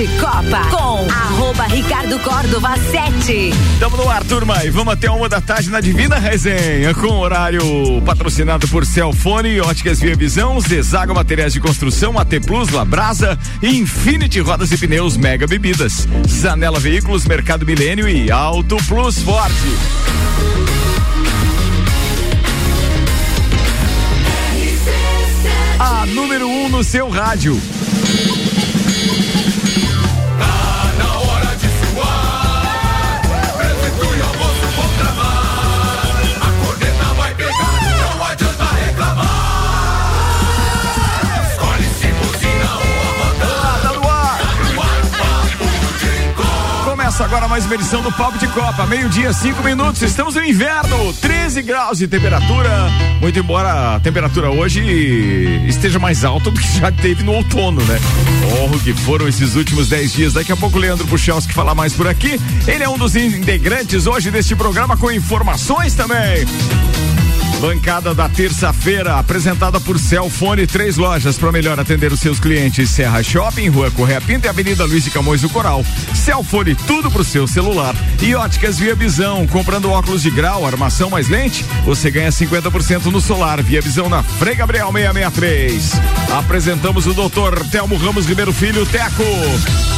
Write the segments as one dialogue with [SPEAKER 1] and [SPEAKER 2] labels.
[SPEAKER 1] de Copa com arroba Ricardo Córdova 7.
[SPEAKER 2] Tamo no ar, turma, e vamos até uma da tarde na Divina Resenha, com horário patrocinado por Celfone, Óticas Via Visão, Zezago Materiais de Construção, AT Plus, Labrasa Infinity Rodas e Pneus Mega Bebidas. Zanela Veículos, Mercado Milênio e Auto Plus Forte. A número 1 um no seu rádio. Começa agora mais uma edição do Papo de Copa, meio-dia, cinco minutos. Estamos no inverno, 13 graus de temperatura. Muito embora a temperatura hoje esteja mais alta do que já teve no outono, né? Oh, que foram esses últimos 10 dias. Daqui a pouco o Leandro Puchalski fala mais por aqui. Ele é um dos integrantes hoje deste programa com informações também. Bancada da terça-feira, apresentada por Celfone, três lojas para melhor atender os seus clientes. Serra Shopping, Rua Correia Pinta e Avenida Luiz de Camões do Coral. Celfone, tudo pro seu celular. E óticas Via Visão, comprando óculos de grau, armação mais lente, você ganha 50% no solar. Via Visão na Frei Gabriel 663. Apresentamos o doutor Telmo Ramos Ribeiro Filho, Teco.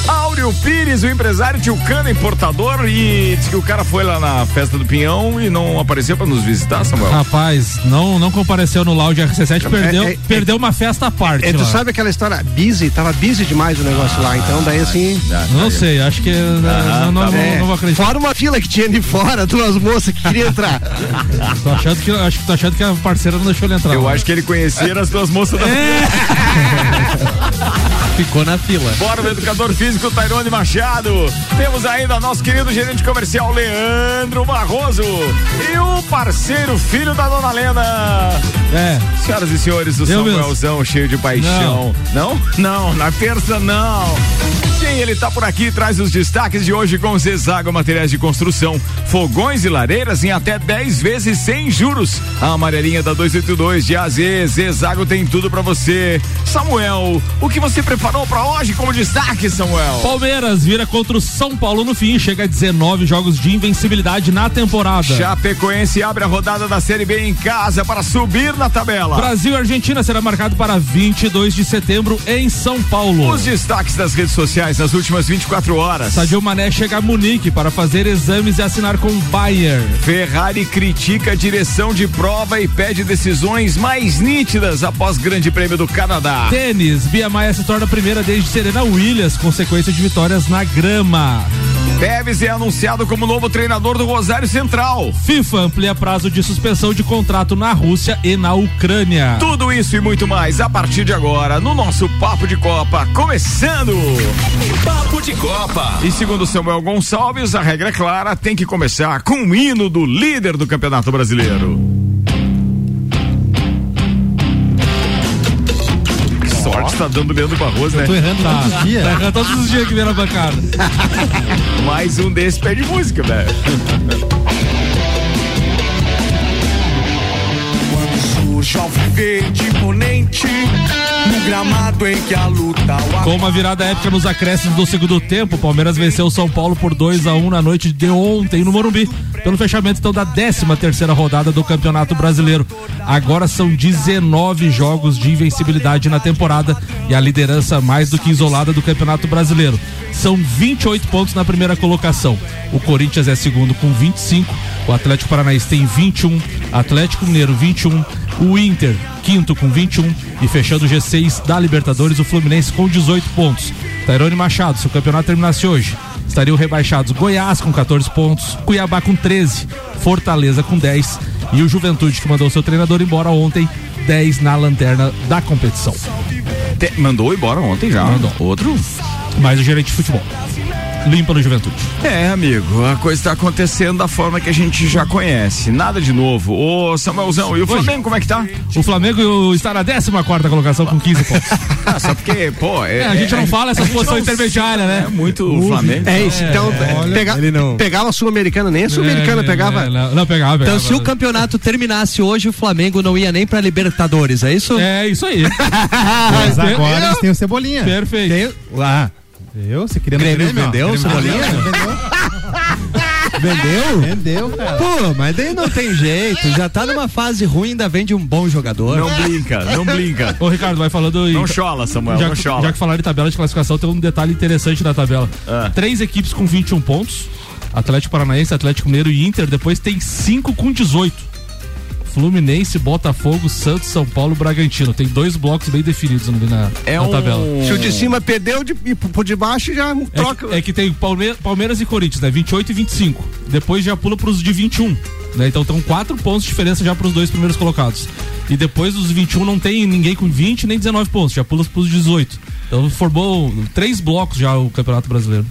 [SPEAKER 2] Áureo Pires, o empresário Tilcana, importador, e disse que o cara foi lá na festa do Pinhão e não apareceu para nos visitar, Samuel.
[SPEAKER 3] Rapaz, não, não compareceu no Lounge RC7, perdeu, é, é, perdeu uma festa à parte.
[SPEAKER 4] É, tu sabe aquela história busy, tava busy demais o negócio ah, lá, então daí assim.
[SPEAKER 3] Ah, não sei, acho que ah, não, não, tá não, não, vou acreditar.
[SPEAKER 4] Fora uma fila que tinha de fora, duas moças que queriam entrar.
[SPEAKER 3] tô achando que, acho que tô achando que a parceira não deixou ele entrar.
[SPEAKER 2] Eu acho que ele conhecia as duas moças da é.
[SPEAKER 3] Ficou na fila.
[SPEAKER 2] Bora o educador físico Tairone Machado. Temos ainda nosso querido gerente comercial Leandro Barroso e o parceiro filho da dona Lena. É. Senhoras e senhores, o Samuelzão cheio de paixão. Não? não? Não, na terça não. Sim, ele tá por aqui traz os destaques de hoje com Zezago Materiais de Construção, fogões e lareiras em até 10 vezes sem juros. A amarelinha da 282 de AZ, Zezago tem tudo para você. Samuel, o que você preparou para hoje como destaque, Samuel?
[SPEAKER 3] Palmeiras vira contra o São Paulo no fim, chega a 19 jogos de invencibilidade na temporada.
[SPEAKER 2] Chapecoense abre a rodada da Série B em casa para subir na tabela.
[SPEAKER 3] Brasil e Argentina será marcado para 22 de setembro em São Paulo.
[SPEAKER 2] Os destaques das redes sociais nas últimas 24 horas.
[SPEAKER 3] Sadio Mané chega a Munique para fazer exames e assinar com Bayern.
[SPEAKER 2] Ferrari critica a direção de prova e pede decisões mais nítidas após Grande Prêmio do Canadá.
[SPEAKER 3] Tênis, Bia Maia se torna primeira desde Serena Williams, consequência de vitórias na grama.
[SPEAKER 2] Teves é anunciado como novo treinador do Rosário Central.
[SPEAKER 3] FIFA amplia prazo de suspensão de contrato na Rússia e na Ucrânia.
[SPEAKER 2] Tudo isso e muito mais a partir de agora no nosso Papo de Copa. Começando! Papo de Copa. E segundo Samuel Gonçalves, a regra é clara, tem que começar com o hino do líder do Campeonato Brasileiro. Tá dando Leandro Barroso, né?
[SPEAKER 3] Eu tô errando todos os dias. Tá errando todos os dias que vem na bancada.
[SPEAKER 2] Mais um desse pede música, velho.
[SPEAKER 5] Ao verde imponente no gramado em que a luta.
[SPEAKER 3] Com uma virada épica nos acréscimos do segundo tempo, o Palmeiras venceu o São Paulo por 2 a 1 um na noite de ontem no Morumbi, pelo fechamento então da 13 terceira rodada do Campeonato Brasileiro. Agora são 19 jogos de invencibilidade na temporada e a liderança mais do que isolada do Campeonato Brasileiro. São 28 pontos na primeira colocação. O Corinthians é segundo com 25, o Atlético Paranaense tem 21, Atlético Mineiro 21, o Inter quinto com 21 e fechando o G6 da Libertadores o Fluminense com 18 pontos. Tairone Machado, se o campeonato terminasse hoje, estariam rebaixados Goiás com 14 pontos, Cuiabá com 13, Fortaleza com 10 e o Juventude que mandou seu treinador embora ontem, 10 na lanterna da competição.
[SPEAKER 2] Te, mandou embora ontem já. Mandou. Outro?
[SPEAKER 3] Mais o gerente de futebol limpa no Juventude.
[SPEAKER 2] É, amigo, a coisa está acontecendo da forma que a gente já conhece. Nada de novo. Ô, Samuelzão, e o Flamengo, como é que tá?
[SPEAKER 3] O Flamengo está na 14 quarta colocação com 15 pontos.
[SPEAKER 2] ah, só porque, pô, é,
[SPEAKER 3] é, a gente não fala essa posição intermediária, né?
[SPEAKER 2] É muito o Flamengo.
[SPEAKER 4] É isso, então, é, pega, não... pegava a Sul-Americana, nem a Sul-Americana pegava.
[SPEAKER 3] Não, não, pegava,
[SPEAKER 6] pegava. Então, se o campeonato terminasse hoje, o Flamengo não ia nem pra Libertadores, é isso?
[SPEAKER 3] É, isso aí.
[SPEAKER 4] Mas agora eles têm o Cebolinha.
[SPEAKER 3] Perfeito. Tem,
[SPEAKER 4] lá.
[SPEAKER 7] Eu? Você queria
[SPEAKER 6] Grêmio
[SPEAKER 7] no
[SPEAKER 6] vendeu,
[SPEAKER 7] Grêmio
[SPEAKER 6] Cebolinha? Vendeu?
[SPEAKER 7] Vendeu, cara.
[SPEAKER 6] Pô, mas daí não tem jeito. Já tá numa fase ruim, ainda vende um bom jogador.
[SPEAKER 2] Não brinca, não brinca.
[SPEAKER 3] Ô, Ricardo, vai falando. em-
[SPEAKER 2] Não chola, Samuel,
[SPEAKER 3] já,
[SPEAKER 2] não
[SPEAKER 3] que-
[SPEAKER 2] chola.
[SPEAKER 3] já que falaram em tabela de classificação, tem um detalhe interessante na tabela.
[SPEAKER 2] Ah.
[SPEAKER 3] Três equipes com 21 pontos: Atlético Paranaense, Atlético Mineiro e Inter. Depois tem cinco com 18. Fluminense, Botafogo, Santos, São Paulo, Bragantino. Tem dois blocos bem definidos ali na,
[SPEAKER 2] É
[SPEAKER 3] na
[SPEAKER 2] um...
[SPEAKER 3] tabela.
[SPEAKER 4] Se o de cima perdeu, de, e por de baixo já
[SPEAKER 3] É
[SPEAKER 4] troca.
[SPEAKER 3] que, é que tem Palme- Palmeiras e Corinthians, né? 28 e 25. Depois já pula pros de 21. Né? Então estão quatro pontos de diferença já pros dois primeiros colocados. E depois dos 21 não tem ninguém com 20 nem 19 pontos, já pula pros 18. Então formou três blocos já o Campeonato Brasileiro.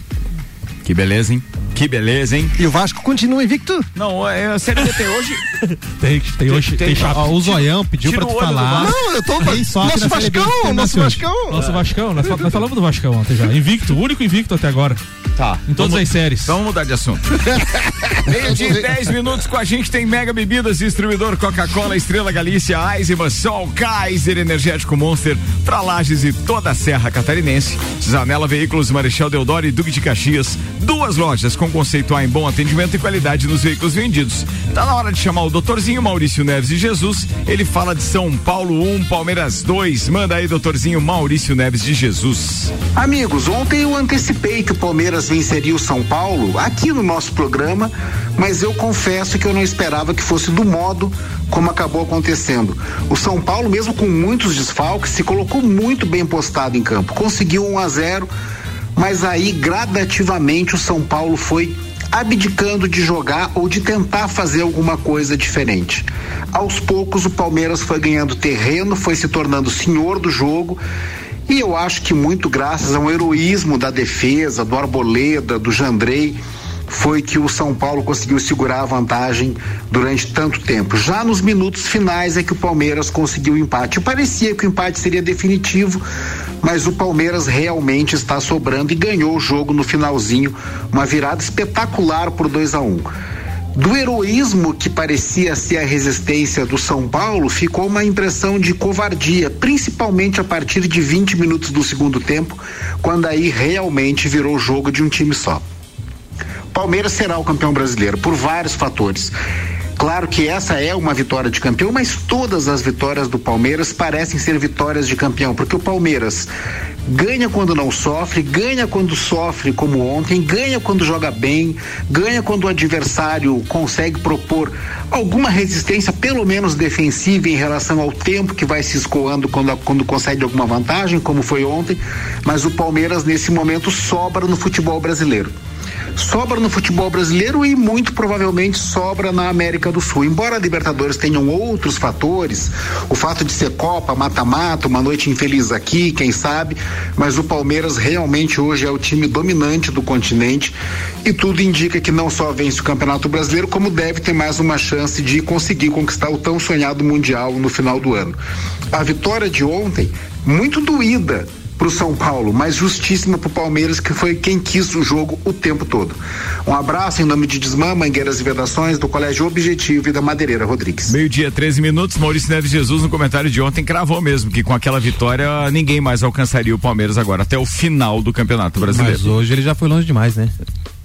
[SPEAKER 2] Que beleza, hein? Que beleza, hein?
[SPEAKER 4] E o Vasco continua invicto?
[SPEAKER 2] Não, é a Série B tem hoje.
[SPEAKER 3] Tem, tem, hoje, tem,
[SPEAKER 2] tem-
[SPEAKER 3] chapa.
[SPEAKER 7] Ó, o Zoião pediu pra tu falar.
[SPEAKER 4] Não, eu tô. Nosso Vascão,
[SPEAKER 7] tem
[SPEAKER 4] nosso. Vascão.
[SPEAKER 3] Nosso Vascão, nós, nós falamos do Vascão ontem já. Invicto, o único invicto até agora.
[SPEAKER 2] Tá.
[SPEAKER 3] Em todas
[SPEAKER 2] Vamos-
[SPEAKER 3] as séries.
[SPEAKER 2] Vamos mudar de assunto. Meio dia e 10 minutos com a gente tem Mega Bebidas, distribuidor Coca-Cola, Estrela Galícia, Eisenbahn, Sol, Kaiser, Energético Monster, pra Lages e toda a Serra Catarinense. Zanela Veículos, Marechal Deodoro e Duque de Caxias. Duas lojas com conceito A em bom atendimento e qualidade nos veículos vendidos. Tá na hora de chamar o doutorzinho Maurício Neves de Jesus. Ele fala de São Paulo 1, Palmeiras 2. Manda aí, doutorzinho Maurício Neves de Jesus.
[SPEAKER 8] Amigos, ontem eu antecipei que o Palmeiras venceria o São Paulo aqui no nosso programa, mas eu confesso que eu não esperava que fosse do modo como acabou acontecendo. O São Paulo, mesmo com muitos desfalques, se colocou muito bem postado em campo. Conseguiu 1 a 0, mas aí gradativamente o São Paulo foi abdicando de jogar ou de tentar fazer alguma coisa diferente. Aos poucos o Palmeiras foi ganhando terreno, foi se tornando senhor do jogo e eu acho que muito graças ao heroísmo da defesa, do Arboleda, do Jandrei, foi que o São Paulo conseguiu segurar a vantagem durante tanto tempo. Já nos minutos finais é que o Palmeiras conseguiu o empate. Parecia que o empate seria definitivo, mas o Palmeiras realmente está sobrando e ganhou o jogo no finalzinho, uma virada espetacular por 2 a 1 do heroísmo que parecia ser a resistência do São Paulo, ficou uma impressão de covardia, principalmente a partir de 20 minutos do segundo tempo, quando aí realmente virou jogo de um time só. Palmeiras será o campeão brasileiro por vários fatores. Claro que essa é uma vitória de campeão, mas todas as vitórias do Palmeiras parecem ser vitórias de campeão, porque o Palmeiras ganha quando não sofre, ganha quando sofre, como ontem, ganha quando joga bem, ganha quando o adversário consegue propor alguma resistência, pelo menos defensiva, em relação ao tempo que vai se escoando quando, quando consegue alguma vantagem, como foi ontem. Mas o Palmeiras, nesse momento, sobra no futebol brasileiro sobra no futebol brasileiro e muito provavelmente sobra na América do Sul. Embora a Libertadores tenham outros fatores, o fato de ser Copa, mata-mata, uma noite infeliz aqui, quem sabe, mas o Palmeiras realmente hoje é o time dominante do continente e tudo indica que não só vence o Campeonato Brasileiro, como deve ter mais uma chance de conseguir conquistar o tão sonhado Mundial no final do ano. A vitória de ontem, muito doída para o São Paulo, mas justíssima para o Palmeiras, que foi quem quis o jogo o tempo todo. Um abraço em nome de Desmã, Mangueiras e Vedações, do Colégio Objetivo e da Madeireira Rodrigues.
[SPEAKER 2] Meio-dia, 13 minutos. Maurício Neves Jesus, no comentário de ontem, cravou mesmo que com aquela vitória ninguém mais alcançaria o Palmeiras agora, até o final do Campeonato Brasileiro.
[SPEAKER 7] Mas hoje ele já foi longe demais, né?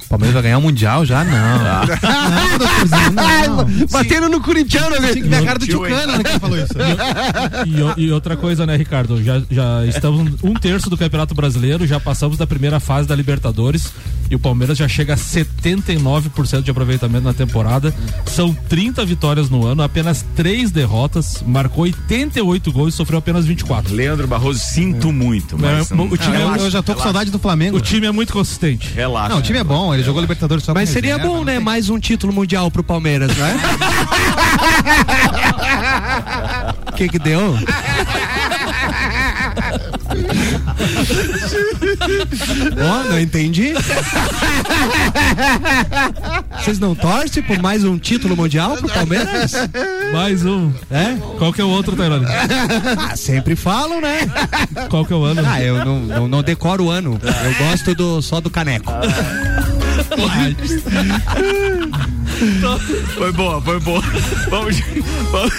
[SPEAKER 7] O Palmeiras vai ganhar o Mundial já? Não. Não, doutorzinho, não.
[SPEAKER 4] Batendo no corintiano,
[SPEAKER 7] Tinha que ver a cara do? Tchucana, né, que falou isso.
[SPEAKER 3] E, o- e outra coisa, né, Ricardo? Já, já estamos um terço do Campeonato Brasileiro, já passamos da primeira fase da Libertadores e o Palmeiras já chega a 79% de aproveitamento na temporada. São 30 vitórias no ano, apenas 3 derrotas, marcou 88 gols e sofreu apenas 24.
[SPEAKER 2] Leandro Barroso, sinto muito, mas
[SPEAKER 3] É, o time
[SPEAKER 7] Eu,
[SPEAKER 3] é-
[SPEAKER 7] eu já tô com saudade do Flamengo.
[SPEAKER 3] O time é muito consistente.
[SPEAKER 2] relaxa.
[SPEAKER 7] Não, o time é bom, ele jogou Libertadores só
[SPEAKER 6] Mas seria
[SPEAKER 7] reserva,
[SPEAKER 6] bom, né?
[SPEAKER 7] tem-
[SPEAKER 6] Mais um título mundial pro Palmeiras, né? O que que deu? Ó, não entendi. Vocês não torcem por mais um título mundial pro Palmeiras?
[SPEAKER 3] Mais um.
[SPEAKER 6] É?
[SPEAKER 3] Qual que é o outro, Tairone?
[SPEAKER 6] Ah, sempre falam, né?
[SPEAKER 3] Qual que é o ano?
[SPEAKER 6] Ah, eu não, não, não decoro o ano. Eu gosto do, só do caneco.
[SPEAKER 2] Foi boa, foi boa. Vamos, vamos,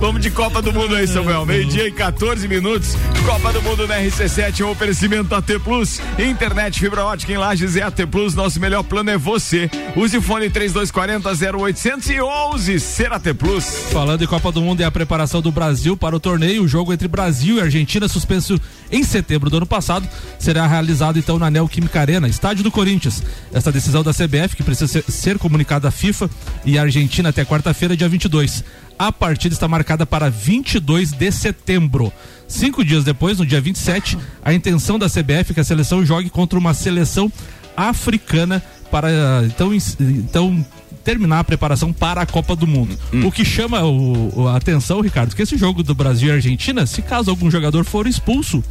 [SPEAKER 2] Vamos de Copa do Mundo aí, Samuel. Meio-dia e 14 minutos. Copa do Mundo na RC7, um oferecimento AT Plus. Internet fibra ótica em Lages é AT Plus. Nosso melhor plano é você. Use o fone 3240 0811 ser AT Plus.
[SPEAKER 3] Falando em Copa do Mundo e a preparação do Brasil para o torneio, o jogo entre Brasil e Argentina, suspenso em setembro do ano passado, será realizado então na Neoquímica Arena, estádio do Corinthians. Essa decisão da CBF, que precisa ser, ser comunicada à FIFA e à Argentina até quarta-feira, dia 22. A partida está marcada para 22 de setembro. Cinco dias depois, no dia 27, a intenção da CBF é que a seleção jogue contra uma seleção africana para então, então terminar a preparação para a Copa do Mundo. Hum. O que chama o, a atenção, Ricardo, que esse jogo do Brasil e Argentina, se caso algum jogador for expulso,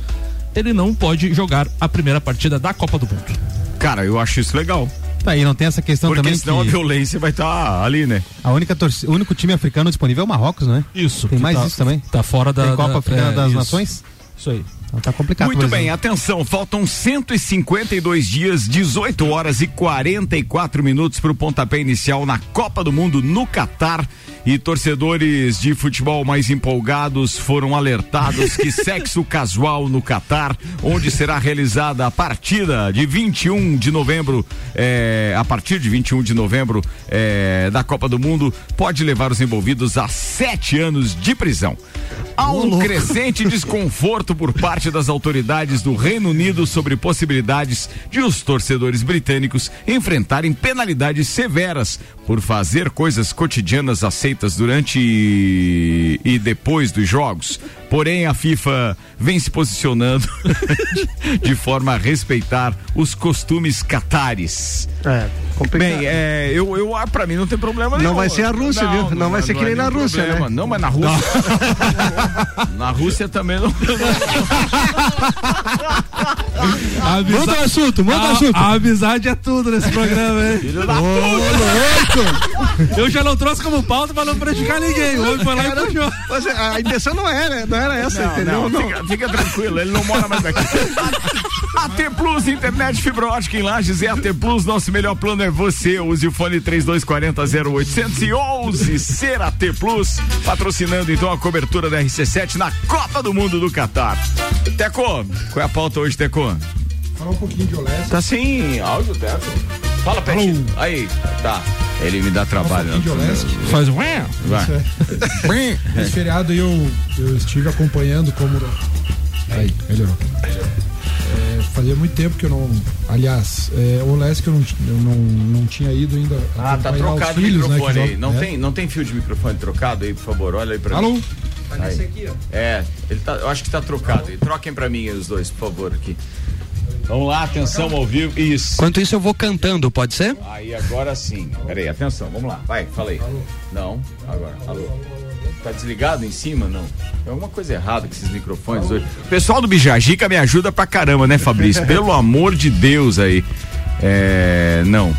[SPEAKER 3] ele não pode jogar a primeira partida da Copa do Mundo.
[SPEAKER 2] Cara, eu acho isso legal.
[SPEAKER 7] Tá, e não tem essa questão
[SPEAKER 2] Porque
[SPEAKER 7] também
[SPEAKER 2] senão
[SPEAKER 7] que
[SPEAKER 2] a violência vai estar tá ali, né?
[SPEAKER 7] A única torcida, o único time africano disponível é o Marrocos, não é?
[SPEAKER 3] Isso.
[SPEAKER 7] Tem mais
[SPEAKER 3] tá,
[SPEAKER 7] isso também?
[SPEAKER 3] Tá fora da,
[SPEAKER 7] tem Copa
[SPEAKER 3] da,
[SPEAKER 7] Africana
[SPEAKER 3] é,
[SPEAKER 7] das
[SPEAKER 3] isso.
[SPEAKER 7] Nações?
[SPEAKER 3] Isso aí.
[SPEAKER 7] Então tá complicado.
[SPEAKER 2] Muito bem, atenção, faltam 152 dias, 18 horas e 44 minutos para o pontapé inicial na Copa do Mundo no Catar. E torcedores de futebol mais empolgados foram alertados que sexo casual no Catar, onde será realizada a partida de 21 de novembro, é, a partir de 21 de novembro é, da Copa do Mundo, pode levar os envolvidos a sete anos de prisão. Há um crescente desconforto por parte das autoridades do Reino Unido sobre possibilidades de os torcedores britânicos enfrentarem penalidades severas por fazer coisas cotidianas aceitas durante e depois dos jogos. Porém, a FIFA vem se posicionando de forma a respeitar os costumes catares.
[SPEAKER 4] É, complicado.
[SPEAKER 2] Bem, é, eu, eu ah, pra mim não tem problema nenhum.
[SPEAKER 4] Não vai ser a Rússia,
[SPEAKER 2] Não,
[SPEAKER 4] viu?
[SPEAKER 2] não
[SPEAKER 4] Não, vai
[SPEAKER 2] é-
[SPEAKER 4] ser
[SPEAKER 2] não
[SPEAKER 4] que
[SPEAKER 2] é
[SPEAKER 4] nem na
[SPEAKER 2] nenhum
[SPEAKER 4] Rússia,
[SPEAKER 2] problema.
[SPEAKER 4] né?
[SPEAKER 2] Não, mas na Rússia. na Rússia também não.
[SPEAKER 3] A amizade-
[SPEAKER 6] Muda o assunto, muda o assunto.
[SPEAKER 3] a amizade é tudo nesse programa, hein?
[SPEAKER 2] Filho da
[SPEAKER 3] Eu já não trouxe como pauta pra não prejudicar ninguém. O homem foi lá e puxou.
[SPEAKER 4] Mas é, a intenção não era, né? Não era essa, entendeu?
[SPEAKER 2] Não, Fica, fica tranquilo, ele não mora mais aqui. AT Plus, internet fibra ótica em Lages é AT Plus, nosso melhor plano é você. Use o fone 3240 0811 ser AT Plus, patrocinando então a cobertura da RC7 na Copa do Mundo do Catar. Teco, qual é a pauta hoje, Teco?
[SPEAKER 9] Fala um pouquinho de Olés.
[SPEAKER 2] Tá sem áudio, Teco. Fala, Pet. Aí, tá. Ele me dá trabalho. não.
[SPEAKER 9] Olesk.
[SPEAKER 3] Faz um.
[SPEAKER 2] Vai.
[SPEAKER 9] Esse feriado eu, eu estive acompanhando como. Aí, melhorou. É, fazia muito tempo que eu não. Aliás, é, o Olesk eu, não, eu não, não tinha ido ainda.
[SPEAKER 2] Ah, tá trocado o
[SPEAKER 9] filhos, né, que
[SPEAKER 2] microfone aí.
[SPEAKER 9] jogam-
[SPEAKER 2] Não,
[SPEAKER 9] é.
[SPEAKER 2] tem, não tem fio de microfone trocado aí, por favor? Olha aí pra mim.
[SPEAKER 9] Alô?
[SPEAKER 2] Aí. É, ele tá, eu acho que tá trocado. aí. Troquem pra mim aí os dois, por favor, aqui. Vamos lá, atenção ao vivo. Isso.
[SPEAKER 6] Enquanto isso eu vou cantando, pode ser?
[SPEAKER 2] Aí agora sim. Peraí, atenção, vamos lá. Vai, fala aí. Não, agora. Alô. Tá desligado em cima? Não. Tem alguma coisa errada com esses microfones hoje. O pessoal do Bijajica me ajuda pra caramba, né, Fabrício? Pelo amor de Deus aí. É. Não.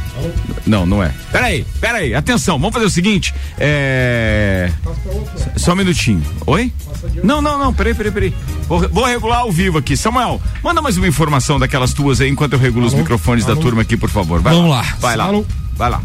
[SPEAKER 2] Não, não é. Peraí, peraí, atenção, vamos fazer o seguinte. É. Só um minutinho. Oi? Não, não, não, peraí, peraí, peraí. Vou, vou regular ao vivo aqui. Samuel, manda mais uma informação daquelas tuas aí enquanto eu regulo os microfones da turma aqui, por favor. Vai
[SPEAKER 3] Vamos
[SPEAKER 2] lá.
[SPEAKER 3] lá.
[SPEAKER 2] Vai lá.
[SPEAKER 9] Alô?
[SPEAKER 2] Vai lá.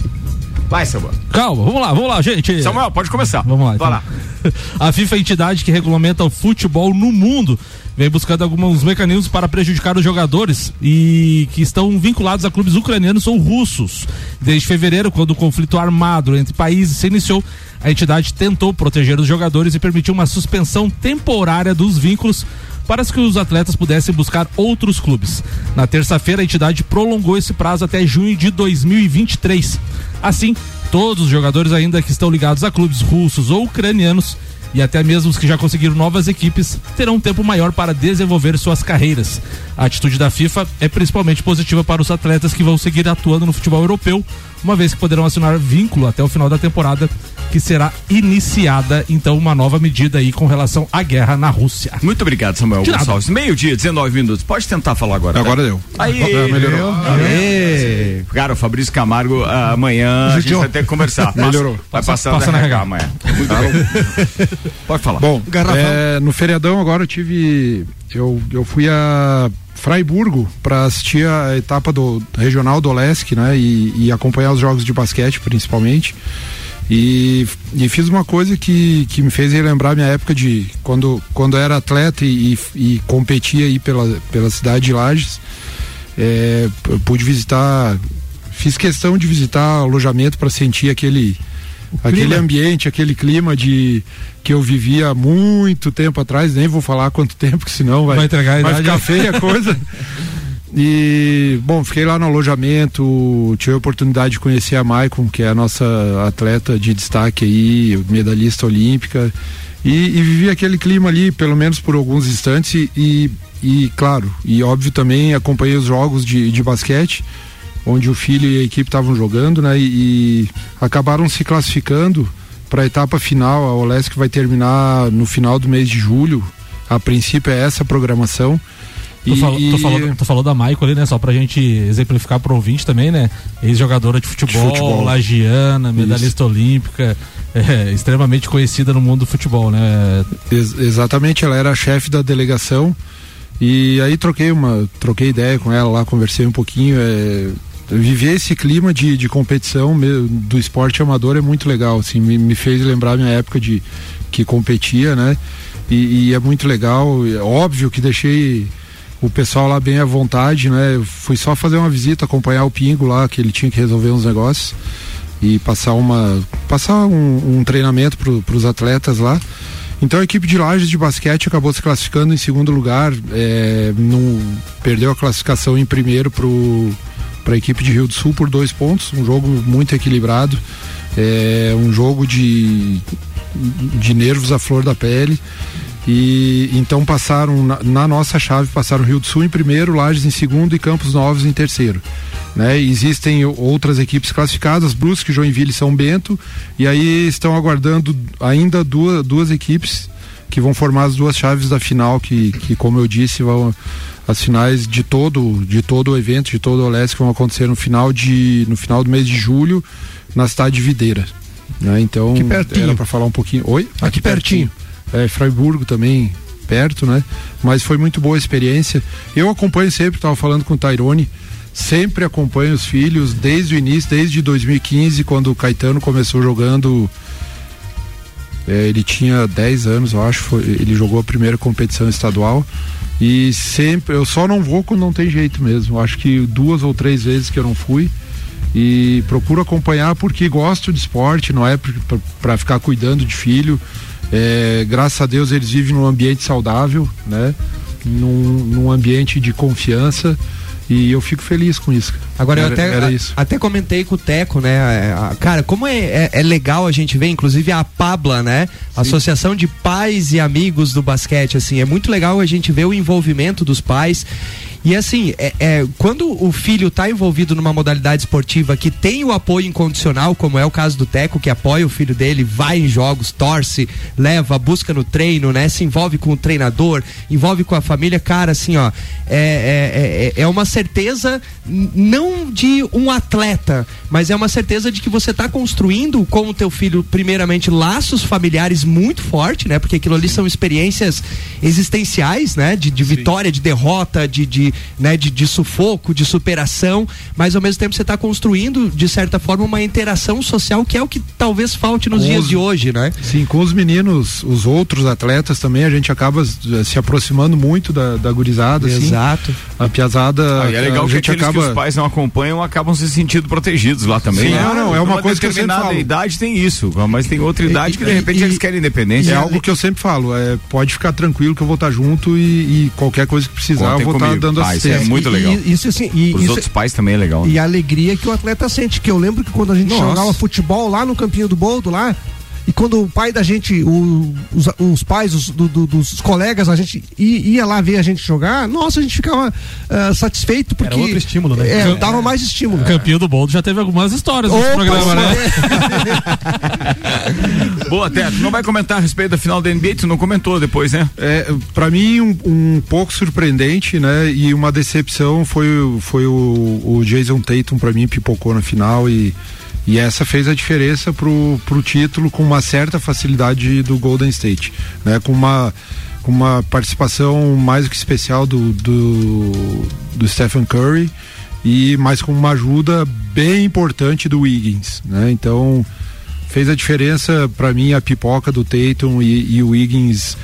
[SPEAKER 2] Vai, Samuel.
[SPEAKER 3] Calma, vamos lá, vamos lá, gente.
[SPEAKER 2] Samuel, pode começar.
[SPEAKER 3] Vamos lá.
[SPEAKER 2] Vai
[SPEAKER 3] então.
[SPEAKER 2] lá.
[SPEAKER 3] A FIFA é a entidade que regulamenta o futebol no mundo. Vem buscando alguns mecanismos para prejudicar os jogadores e que estão vinculados a clubes ucranianos ou russos. Desde fevereiro, quando o conflito armado entre países se iniciou, a entidade tentou proteger os jogadores e permitiu uma suspensão temporária dos vínculos para que os atletas pudessem buscar outros clubes. Na terça-feira, a entidade prolongou esse prazo até junho de 2023. Assim, todos os jogadores ainda que estão ligados a clubes russos ou ucranianos e até mesmo os que já conseguiram novas equipes terão um tempo maior para desenvolver suas carreiras. A atitude da FIFA é principalmente positiva para os atletas que vão seguir atuando no futebol europeu, uma vez que poderão assinar vínculo até o final da temporada, que será iniciada então uma nova medida aí com relação à guerra na Rússia.
[SPEAKER 2] Muito obrigado, Samuel
[SPEAKER 3] De.
[SPEAKER 2] Gonçalves. Meio-dia, 19 minutos. Pode tentar falar agora. tá?
[SPEAKER 9] Agora deu.
[SPEAKER 2] Aí,
[SPEAKER 9] melhorou.
[SPEAKER 2] Aê. Cara, o Fabrício Camargo, amanhã a gente
[SPEAKER 9] Judiou.
[SPEAKER 2] vai ter que conversar.
[SPEAKER 9] Melhorou.
[SPEAKER 2] Vai passar
[SPEAKER 3] passa
[SPEAKER 2] na RH. amanhã. Muito bem. Pode falar.
[SPEAKER 9] Bom, é, no feriadão agora eu tive. Eu, eu fui a Fraiburgo para assistir a etapa do regional do Olesk, né? E, e acompanhar os jogos de basquete, principalmente. E, e fiz uma coisa que, que me fez relembrar minha época de quando, quando era atleta e, e, e competia aí pela, pela cidade de Lages. É, pude visitar, fiz questão de visitar alojamento para sentir aquele, aquele ambiente, aquele clima de que eu vivia há muito tempo atrás, nem vou falar quanto tempo, porque senão vai,
[SPEAKER 3] Vai entregar
[SPEAKER 9] vai ficar feia a coisa. E, bom, fiquei lá no alojamento, tive a oportunidade de conhecer a Maicon, que é a nossa atleta de destaque aí, medalhista olímpica. E, e vivi aquele clima ali, pelo menos por alguns instantes, e, e, e, claro, e óbvio também acompanhei os jogos de, de basquete, onde o filho e a equipe estavam jogando, né? E, e acabaram se classificando para a etapa final. A Olesc vai terminar no final do mês de julho. A princípio é essa a programação.
[SPEAKER 3] Tu falou da Maico ali, né? Só pra gente exemplificar pro ouvinte também, né? Ex-jogadora de futebol,
[SPEAKER 9] De futebol.
[SPEAKER 3] lagiana, medalhista olímpica, é, extremamente conhecida no mundo do futebol, né?
[SPEAKER 9] Ex- exatamente, ela era chefe da delegação e aí troquei uma, troquei ideia com ela lá, conversei um pouquinho. É, viver esse clima de, de competição do esporte amador é muito legal, assim, me, me fez lembrar minha época de que competia, né? E, e é muito legal, é óbvio que deixei o pessoal lá bem à vontade, né? Fui só fazer uma visita, acompanhar o Pingo lá, que ele tinha que resolver uns negócios e passar uma passar um, um treinamento para os atletas lá. Então a equipe de Lages de basquete acabou se classificando em segundo lugar, é, perdeu a classificação em primeiro para a equipe de Rio do Sul por dois pontos, um jogo muito equilibrado, é, um jogo de, de nervos à flor da pele. E então passaram na, na nossa chave passaram Rio do Sul em primeiro, Lages em segundo e Campos Novos em terceiro. Né? Existem outras equipes classificadas, Brusque, Joinville e São Bento, e aí estão aguardando ainda duas, duas equipes que vão formar as duas chaves da final, que, que como eu disse, vão as finais de todo de todo o evento, de todo o Leste que vão acontecer no final de no final do mês de julho na cidade de Videira. Né? Então
[SPEAKER 4] Aqui pertinho.
[SPEAKER 9] era para falar um pouquinho. Oi,
[SPEAKER 4] Aqui pertinho.
[SPEAKER 9] É, Freiburgo também perto, né? Mas foi muito boa a experiência. Eu acompanho sempre, estava falando com o Tairone, sempre acompanho os filhos desde o início, desde 2015, quando o Caetano começou jogando. É, ele tinha 10 anos, eu acho, foi- ele jogou a primeira competição estadual. E sempre, eu só não vou quando não tem jeito mesmo. Acho que duas ou três vezes que eu não fui. E procuro acompanhar porque gosto de esporte, não é para ficar cuidando de filho. É, graças a Deus eles vivem num ambiente saudável, né? Num, num ambiente de confiança. E eu fico feliz com isso.
[SPEAKER 6] Agora eu
[SPEAKER 9] Era-
[SPEAKER 6] até,
[SPEAKER 9] era isso.
[SPEAKER 6] até comentei com o Teco, né? Cara, como é, é- é legal a gente ver, inclusive a Pabla, né? Associação de Pais e Amigos do Basquete, assim, é muito legal a gente ver o envolvimento dos pais. E assim, é, é, quando o filho está envolvido numa modalidade esportiva que tem o apoio incondicional, como é o caso do Teco, que apoia o filho dele, vai em jogos, torce, leva, busca no treino, né? Se envolve com o treinador, envolve com a família, cara, assim, ó, é, é, é, é uma certeza não de um atleta, mas é uma certeza de que você está construindo com o teu filho, primeiramente, laços familiares muito forte, né? Porque aquilo ali são experiências existenciais, né? De, de vitória, de derrota, de, de, né? de, de sufoco, de superação, mas ao mesmo tempo você está construindo, de certa forma, uma interação social que é o que talvez falte nos
[SPEAKER 9] Com
[SPEAKER 6] dias
[SPEAKER 9] os-
[SPEAKER 6] de hoje, né?
[SPEAKER 9] Sim, com os meninos, os outros atletas também, a gente acaba eh, se aproximando muito da, da gurizada. assim.
[SPEAKER 6] Exato.
[SPEAKER 9] A piazada.
[SPEAKER 2] Ah, e é legal
[SPEAKER 9] a
[SPEAKER 2] que
[SPEAKER 9] gente
[SPEAKER 2] aqueles
[SPEAKER 9] acaba.
[SPEAKER 2] que os pais não acompanham acabam se sentindo protegidos lá também.
[SPEAKER 9] Sim,
[SPEAKER 2] né?
[SPEAKER 9] não, não, é uma
[SPEAKER 2] Numa
[SPEAKER 9] coisa que eu sempre falo.
[SPEAKER 2] idade tem isso, mas tem outra idade que de
[SPEAKER 9] E-
[SPEAKER 2] repente
[SPEAKER 9] e-
[SPEAKER 2] eles querem independência.
[SPEAKER 9] É algo que eu sempre falo, é, pode ficar tranquilo que eu vou estar junto e, e qualquer coisa que precisar
[SPEAKER 2] Contem
[SPEAKER 9] eu vou estar
[SPEAKER 2] comigo.
[SPEAKER 9] dando
[SPEAKER 2] Ah, isso é muito legal.
[SPEAKER 10] E, isso assim, e,
[SPEAKER 2] Os outros pais também é legal.
[SPEAKER 10] e a alegria que o atleta sente. Que eu lembro que quando a gente
[SPEAKER 9] Nossa.
[SPEAKER 10] jogava futebol lá no Campinho do Boldo, lá, e quando o pai da gente, o- os, os pais os- do- do- dos colegas, a gente ia lá ver a gente jogar, nossa, a gente ficava ah, satisfeito porque.
[SPEAKER 6] outro estímulo, né?
[SPEAKER 10] É, dava mais estímulo.
[SPEAKER 3] Campeão do Boldo já teve algumas histórias nesse
[SPEAKER 10] Opa,
[SPEAKER 3] programa, né?
[SPEAKER 2] Boa, Té, tu não vai comentar a respeito da final da NBA, tu não comentou depois, né?
[SPEAKER 9] É, para mim um, um pouco surpreendente, né? E uma decepção foi, o- foi o, o Jason Tatum para mim pipocou na final e e essa fez a diferença pro, pro título com uma certa facilidade do Golden State, né? Com uma com uma participação mais do que especial do, do, do Stephen Curry e mais com uma ajuda bem importante do Wiggins, né? Então fez a diferença para mim a pipoca do Tatum e, e o Wiggins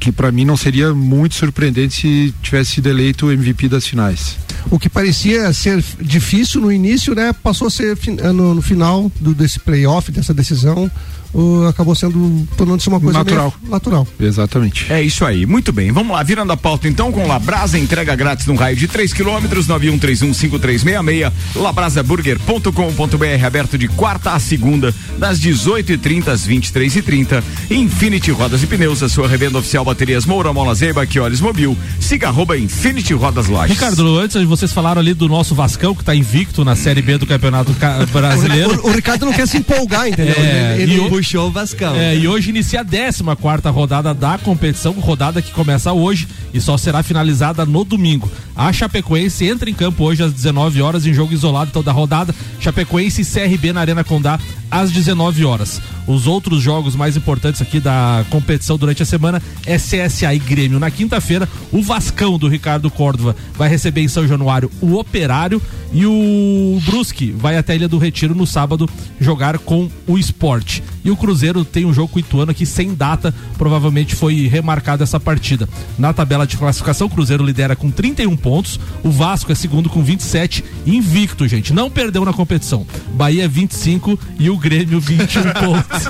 [SPEAKER 9] que para mim não seria muito surpreendente se tivesse sido eleito o MVP das finais.
[SPEAKER 10] O que parecia ser difícil no início, né, passou a ser fin- no, no final do, desse playoff, dessa decisão, o- acabou sendo tornando-se uma coisa
[SPEAKER 9] Natural.
[SPEAKER 10] meio natural.
[SPEAKER 9] Exatamente.
[SPEAKER 2] É isso aí, muito bem. Vamos lá, virando a pauta então com Labrasa, entrega grátis no raio de 3 quilômetros, 91315366, labrasaburger.com.br, aberto de quarta a segunda, das 18h30 às 23h30. Infinity Rodas e Pneus, a sua revenda oficial baterias Moura, Mola Zeiba, Olhos Mobil. Siga arroba Infinity Rodas Lages.
[SPEAKER 3] Ricardo, antes vocês falaram ali do nosso Vascão, que tá invicto na Série B do Campeonato Ca- Brasileiro.
[SPEAKER 10] O, o Ricardo não quer se empolgar, entendeu?
[SPEAKER 3] É,
[SPEAKER 10] ele,
[SPEAKER 3] e
[SPEAKER 10] ele-
[SPEAKER 3] o-
[SPEAKER 6] Puxou o Vascão.
[SPEAKER 3] É, e hoje inicia a 14 quarta rodada da competição, rodada que começa hoje e só será finalizada no domingo. A Chapecoense entra em campo hoje às 19 horas em jogo isolado então da rodada. Chapecoense e CRB na Arena Condá às 19 horas. Os outros jogos mais importantes aqui da competição durante a semana é CSA e Grêmio. Na quinta-feira, o Vascão do Ricardo Córdova vai receber em São Januário o Operário e o Brusque vai até a Ilha do Retiro no sábado jogar com o Esporte. E o Cruzeiro tem um jogo com o Ituano aqui sem data, provavelmente foi remarcada essa partida. Na tabela de classificação, o Cruzeiro lidera com 31 pontos, o Vasco é segundo com 27, invicto, gente, não perdeu na competição. Bahia 25 e o Grêmio 21 pontos.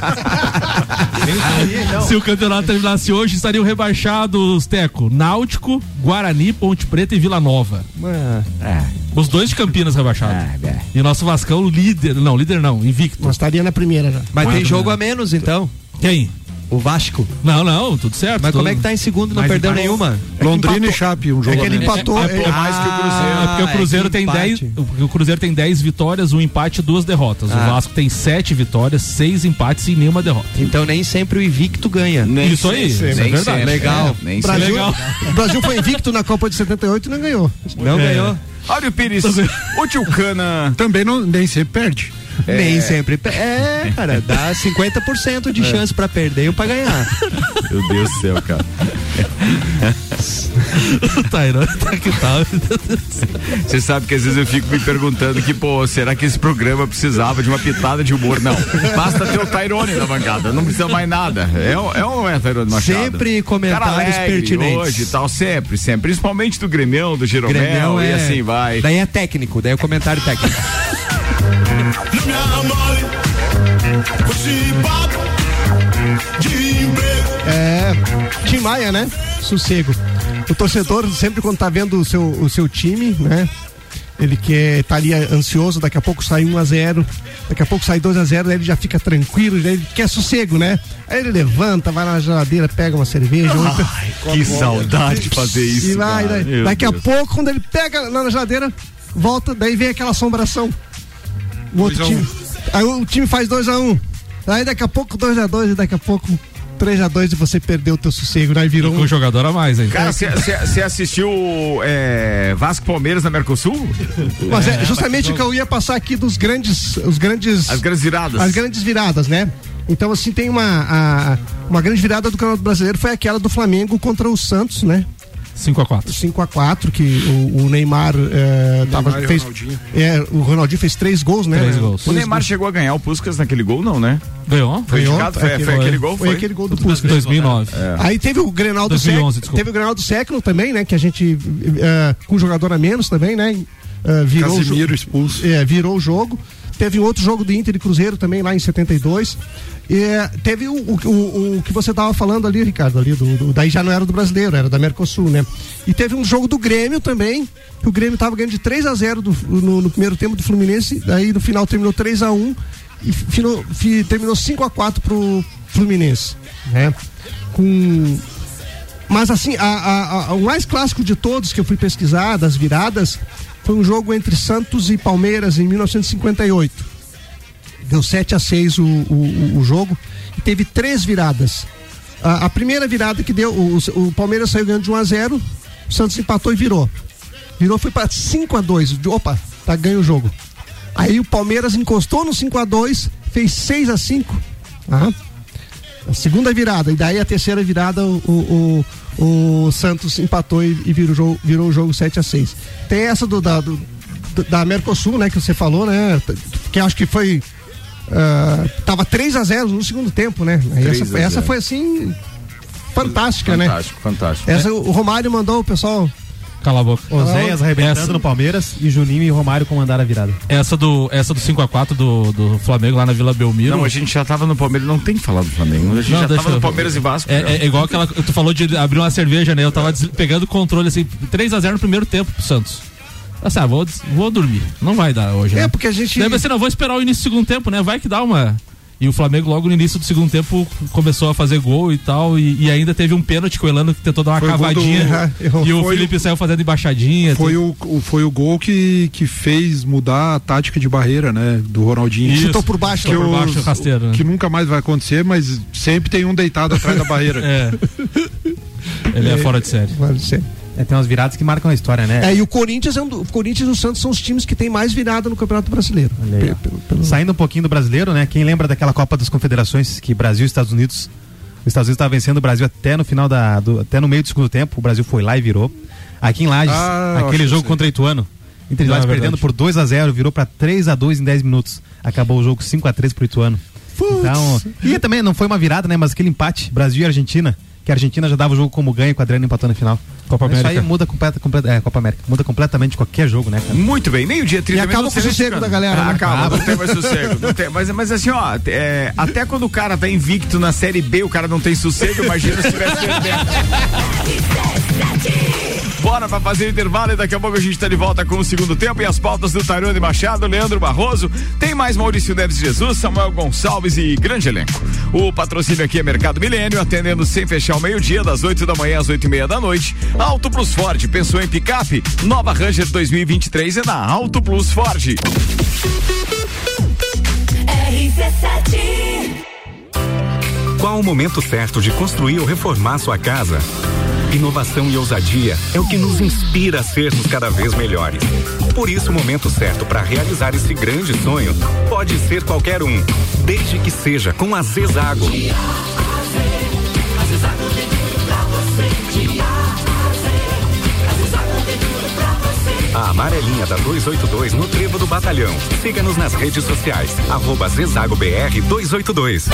[SPEAKER 3] Se o campeonato terminasse hoje, estariam rebaixados, Teco, Náutico, Guarani, Ponte Preta e Vila Nova. Os dois de Campinas rebaixados. E o nosso Vascão líder, não, líder não, invicto.
[SPEAKER 10] Nós estaria na primeira já.
[SPEAKER 6] Mas tem jogo a menos, então.
[SPEAKER 3] Quem?
[SPEAKER 6] O Vasco.
[SPEAKER 3] Não, não, tudo certo.
[SPEAKER 6] Mas
[SPEAKER 3] tudo-
[SPEAKER 6] como é que tá em segundo e não
[SPEAKER 3] Mas
[SPEAKER 6] perdeu
[SPEAKER 3] empatou.
[SPEAKER 6] nenhuma?
[SPEAKER 9] Londrina e Chape, um jogo
[SPEAKER 10] É que
[SPEAKER 9] a
[SPEAKER 10] ele empatou.
[SPEAKER 3] É,
[SPEAKER 10] é-
[SPEAKER 3] é
[SPEAKER 2] mais que o Cruzeiro.
[SPEAKER 3] É porque o
[SPEAKER 6] Ah,
[SPEAKER 3] Cruzeiro
[SPEAKER 6] é
[SPEAKER 3] tem 10.
[SPEAKER 6] empate.
[SPEAKER 3] O Cruzeiro tem 10 vitórias, um empate e duas derrotas. O
[SPEAKER 6] Ah.
[SPEAKER 3] Vasco tem 7 vitórias, 6 empates e nenhuma derrota.
[SPEAKER 6] Então nem sempre o invicto ganha.
[SPEAKER 2] Nem
[SPEAKER 3] Isso aí, isso é verdade.
[SPEAKER 2] sempre.
[SPEAKER 6] Legal.
[SPEAKER 2] É, nem
[SPEAKER 10] Brasil.
[SPEAKER 3] Legal.
[SPEAKER 10] o Brasil foi invicto na Copa de 78 e não ganhou.
[SPEAKER 6] Não ganhou.
[SPEAKER 2] Áureo Pires, o tio Cana.
[SPEAKER 9] Também não, nem sempre perde.
[SPEAKER 6] Nem sempre. É, cara, dá 50% de chance pra perder ou pra ganhar.
[SPEAKER 2] Meu Deus do céu, cara.
[SPEAKER 3] Tairão, tá que tal?
[SPEAKER 2] Você sabe que às vezes eu fico me perguntando que, pô, será que esse programa precisava de uma pitada de humor? Não. Basta ter o Tyrone na bancada, não precisa mais nada. É, ou- é ou não é, Tyrone Machado?
[SPEAKER 6] Sempre comentários
[SPEAKER 2] Cara alegre
[SPEAKER 6] pertinentes.
[SPEAKER 2] Hoje e tal, sempre, sempre. Principalmente do Grêmio, do Jeromel
[SPEAKER 6] Grêmio
[SPEAKER 2] e
[SPEAKER 6] é-
[SPEAKER 2] assim vai.
[SPEAKER 6] Daí é técnico, daí é o comentário técnico.
[SPEAKER 10] É. Tim Maia, né? Sossego. O torcedor, sempre quando tá vendo o seu, o seu time, né? Ele quer tá ali ansioso, daqui a pouco sai 1 a 0 daqui a pouco sai 2 a 0 aí ele já fica tranquilo, ele quer sossego, né? Aí ele levanta, vai na geladeira, pega uma cerveja, ou-
[SPEAKER 2] Que saudade de fazer isso.
[SPEAKER 10] e vai?
[SPEAKER 2] Meu
[SPEAKER 10] daqui a
[SPEAKER 2] Deus.
[SPEAKER 10] pouco, quando ele pega lá na geladeira, volta, daí vem aquela assombração. O outro
[SPEAKER 9] Dois a um.
[SPEAKER 10] time. Aí o time faz 2x1. Aí daqui a pouco 2x2 e daqui a pouco 3x2 e você perdeu o teu sossego, né? E virou um.
[SPEAKER 3] jogador a mais, hein?
[SPEAKER 2] Cara, você assistiu é, Vasco Palmeiras na Mercosul?
[SPEAKER 10] Mas é justamente o que eu ia passar aqui dos grandes. Os grandes.
[SPEAKER 2] As grandes viradas.
[SPEAKER 10] As grandes viradas, né? Então, assim, tem uma. a- uma grande virada do Campeonato Brasileiro foi aquela do Flamengo contra o Santos, né?
[SPEAKER 3] 5x4.
[SPEAKER 10] 5x4, que o, o Neymar, eh, tava,
[SPEAKER 9] Neymar e
[SPEAKER 10] fez.
[SPEAKER 9] Ronaldinho.
[SPEAKER 10] É, o Ronaldinho fez três gols, né?
[SPEAKER 3] Três gols.
[SPEAKER 2] O Neymar chegou a ganhar o Puskas naquele gol, não, né?
[SPEAKER 3] Ganhou?
[SPEAKER 2] Foi
[SPEAKER 10] Ganhou,
[SPEAKER 2] indicado? Foi,
[SPEAKER 10] foi
[SPEAKER 2] foi
[SPEAKER 10] aquele-
[SPEAKER 2] aquele gol?
[SPEAKER 10] Foi,
[SPEAKER 2] Foi?
[SPEAKER 10] aquele gol do Puskas.
[SPEAKER 3] 2009.
[SPEAKER 10] Aí teve o Grenal do
[SPEAKER 3] 2011,
[SPEAKER 10] século.
[SPEAKER 3] desculpa.
[SPEAKER 10] Teve o Grenal do século também, né? Que a gente. eh, com jogador a menos também, né? eh, virou o
[SPEAKER 9] Casimiro expulso.
[SPEAKER 10] é, virou o jogo. Teve outro jogo de Inter e Cruzeiro também lá em 72. E, é, teve o, o, o, o que você estava falando ali, Ricardo, ali do, do- daí já não era do brasileiro, era da Mercosul, né? E teve um jogo do Grêmio também, que o Grêmio estava ganhando de 3 a 0 do, no, no primeiro tempo do Fluminense, daí no final terminou 3 a 1 e fi- terminou 5 a 4 pro Fluminense, né? Com mas assim, a- a- a- o mais clássico de todos que eu fui pesquisar, das viradas, foi um jogo entre Santos e Palmeiras em 1958. Deu 7 a 6 o, o, o jogo e teve três viradas. A, a primeira virada que deu, o, o Palmeiras saiu ganhando de 1 a 0 o Santos empatou e virou. Virou, foi para 5 a 2 Opa, tá ganho o jogo. Aí o Palmeiras encostou no 5 a 2 fez 6 a 5 Aham. A segunda virada, e daí a terceira virada o, o, o, Santos empatou e, e virou, o jogo, virou o jogo 7 a 6 Tem essa do, da, do- da Mercosul, né, que você falou, né? Que acho que foi ah, tava 3 a 0 no segundo tempo, né? Aí
[SPEAKER 2] 3
[SPEAKER 10] essa, essa
[SPEAKER 2] 0.
[SPEAKER 10] foi assim fantástica, né?
[SPEAKER 2] Fantástico, fantástico.
[SPEAKER 10] Essa o Romário mandou o pessoal
[SPEAKER 3] Cala a boca.
[SPEAKER 7] Oséias arrebentando
[SPEAKER 3] Essa-
[SPEAKER 7] no Palmeiras e Juninho e Romário comandaram a virada.
[SPEAKER 3] Essa do, essa do 5x4 do, do Flamengo lá na Vila Belmiro.
[SPEAKER 2] Não, a gente já tava no Palmeiras, não tem que falar do Flamengo. A gente
[SPEAKER 3] Não,
[SPEAKER 2] já tava no
[SPEAKER 3] eu-
[SPEAKER 2] Palmeiras e Vasco.
[SPEAKER 3] É,
[SPEAKER 2] já.
[SPEAKER 3] é- é igual aquela. Tu falou de abrir uma cerveja, né? Eu tava des- pegando o controle assim, 3x0 no primeiro tempo pro Santos. Assim, ah, vou, vou dormir. Não vai dar hoje.
[SPEAKER 10] É,
[SPEAKER 3] né?
[SPEAKER 10] porque a gente-
[SPEAKER 3] Daí você não vou esperar o início do segundo tempo, né? Vai que dá uma. E o Flamengo, logo no início do segundo tempo, começou a fazer gol e tal. E, e ainda teve um pênalti que o Elano que tentou dar uma
[SPEAKER 11] Foi o
[SPEAKER 3] cavadinha.
[SPEAKER 11] do-
[SPEAKER 3] e o
[SPEAKER 11] Foi
[SPEAKER 3] Felipe saiu fazendo embaixadinha.
[SPEAKER 11] Foi
[SPEAKER 3] tudo.
[SPEAKER 11] o, o- foi o gol que, que fez mudar a tática de barreira, né? Do Ronaldinho.
[SPEAKER 3] Isso. Chutou por baixo,
[SPEAKER 11] que
[SPEAKER 3] por
[SPEAKER 11] os-
[SPEAKER 3] baixo, rasteiro, né?
[SPEAKER 11] Que nunca mais vai acontecer, mas sempre tem um deitado atrás da barreira.
[SPEAKER 3] É. Ele é, fora de série.
[SPEAKER 10] Fora de série.
[SPEAKER 7] É, tem umas viradas que marcam a história, né?
[SPEAKER 10] É, e o Corinthians, é um do- o Corinthians e o Santos são os times que tem mais virada no Campeonato Brasileiro.
[SPEAKER 7] Ó. Saindo um pouquinho do brasileiro, né? Quem lembra daquela Copa das Confederações que Brasil e Estados Unidos. Os Estados Unidos estava vencendo o Brasil até no final da. do- até no meio do segundo tempo. O Brasil foi lá e virou. Aqui em Lages,
[SPEAKER 11] Ah,
[SPEAKER 7] aquele
[SPEAKER 11] que
[SPEAKER 7] jogo contra Ituano. Inter de
[SPEAKER 3] Não,
[SPEAKER 7] Lages
[SPEAKER 3] é
[SPEAKER 7] perdendo por 2 a 0 virou para 3 a 2 em 10 minutos. Acabou o jogo 5 a 3 pro Ituano. Então, e também não foi uma virada, né? Mas aquele empate, Brasil e Argentina, que a Argentina já dava o jogo como ganho, e o Adriano empatou na final.
[SPEAKER 3] Copa
[SPEAKER 7] Isso aí
[SPEAKER 3] América.
[SPEAKER 7] muda completa, completa, é, Copa América. Muda completamente qualquer jogo, né, cara?
[SPEAKER 2] Muito bem, meio-dia, 30
[SPEAKER 10] E acaba
[SPEAKER 2] minutos.
[SPEAKER 10] com o sossego da galera,
[SPEAKER 2] Ah,
[SPEAKER 10] né?
[SPEAKER 2] Acaba,
[SPEAKER 7] Acaba.
[SPEAKER 2] não tem mais sossego. Não tem, mas, mas assim, ó, é, até quando o cara tá invicto na Série B, o cara não tem sossego, imagina se tivesse. Bora pra fazer o intervalo e daqui a pouco a gente tá de volta com o segundo tempo e as pautas do Tarone Machado, Leandro Barroso. Tem mais Maurício Neves Jesus, Samuel Gonçalves e grande elenco. O patrocínio aqui é Mercado Milênio, atendendo sem fechar o meio-dia, das 8 da manhã às 8 e meia da noite. Auto Plus Ford, pensou em picape? Nova Ranger 2023 é na Auto Plus Ford.
[SPEAKER 12] Qual o momento certo de construir ou reformar sua casa? Inovação e ousadia é o que nos inspira a sermos cada vez melhores. Por isso, o momento certo para realizar esse grande sonho pode ser qualquer um, desde que seja com a Zezago. A amarelinha da 282 no Trevo do Batalhão. Siga-nos nas redes sociais. Arroba Zezago BR 282.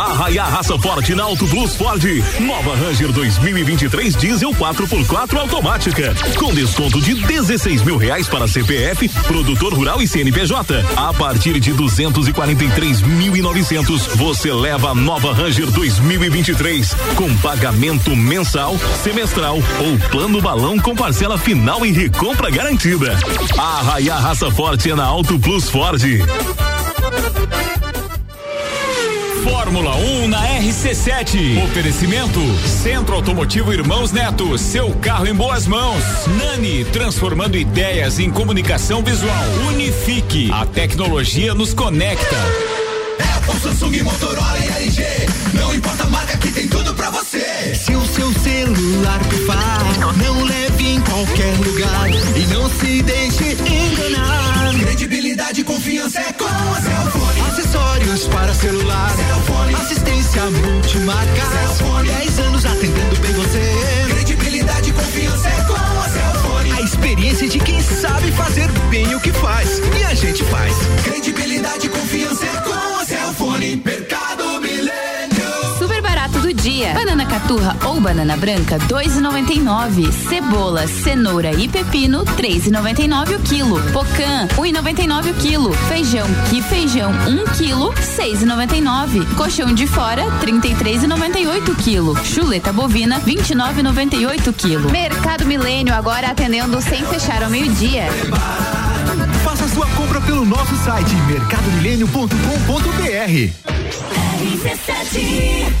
[SPEAKER 13] Arraia raça forte na Auto Plus Ford. Nova Ranger 2023 Diesel 4x4 automática. Com desconto de 16 mil reais para CPF, produtor rural e CNPJ. A partir de 243.900, você leva a nova Ranger 2023 com pagamento mensal, semestral ou plano balão com parcela final e recompra garantida. Arraia raça forte é na Auto Plus Ford.
[SPEAKER 2] Fórmula 1 na RC7. Oferecimento Centro Automotivo Irmãos Neto. Seu carro em boas mãos. Nani, transformando ideias em comunicação visual. Unifique. A tecnologia nos conecta.
[SPEAKER 5] Apple, Samsung, Motorola e LG. Não importa a marca que tem tudo pra você. Se o seu celular pifar, não leve em qualquer lugar e não se deixe enganar. Credibilidade e confiança é com a Cellfone. Acessórios para celular. Assistência multimarca. Cellfone. 10 anos atendendo bem você. Credibilidade e confiança é com a Cellfone. A experiência de quem sabe fazer bem o que faz. E a gente faz. Credibilidade e confiança é com a Cellfone.
[SPEAKER 14] Do dia. Banana caturra ou banana branca, 2,99. Cebola, cenoura e pepino, 3,99 o quilo. Pocã, 1,99 o quilo. Feijão, que feijão, 1 quilo, 6,99. Colchão de fora, 33,98 o quilo. Chuleta bovina, 29,98 o quilo. Mercado Milênio agora atendendo sem fechar ao meio-dia.
[SPEAKER 5] Faça sua compra pelo nosso site mercadomilênio.com.br.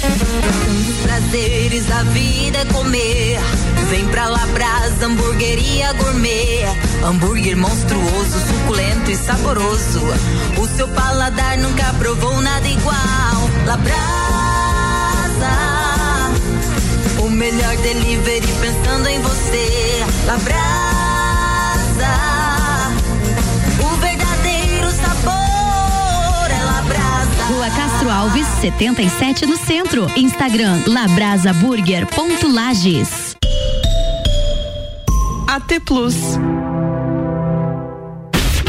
[SPEAKER 1] Prazeres da vida é comer. Vem pra Labrasa, hamburgueria gourmet. Hambúrguer monstruoso, suculento e saboroso. O seu paladar nunca provou nada igual. Labrasa, o melhor delivery pensando em você. Labrasa,
[SPEAKER 15] Alves, 77 no centro. Instagram labrasaburger.lages.
[SPEAKER 1] AT Plus.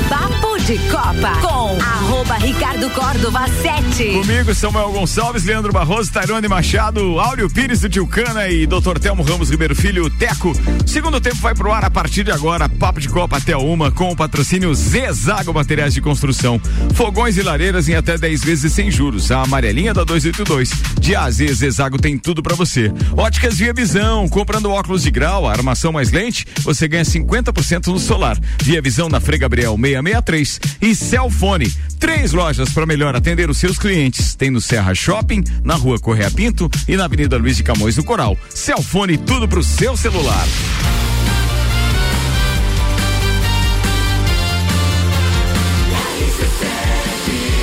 [SPEAKER 1] Papo de Copa com arroba Ricardo Córdova 7.
[SPEAKER 2] Comigo, Samuel Gonçalves, Leandro Barroso, Tairone Machado, Áureo Pires do Tilcana e Dr. Telmo Ramos Ribeiro Filho, Teco. Segundo tempo vai pro ar a partir de agora, Papo de Copa até uma, com o patrocínio Zezago Materiais de Construção. Fogões e lareiras em até 10 vezes sem juros. A amarelinha da 282. De A a Z, Zezago tem tudo pra você. Óticas Via Visão, comprando óculos de grau, a armação mais lente, você ganha 50% no solar. Via Visão na Frei Gabriel 663 e Celfone. Três lojas para melhor atender os seus clientes. Tem no Serra Shopping, na Rua Correia Pinto e na Avenida Luiz de Camões do Coral. Celfone, tudo pro seu celular.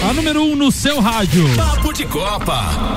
[SPEAKER 3] A número 1 um no seu rádio.
[SPEAKER 13] Papo de Copa.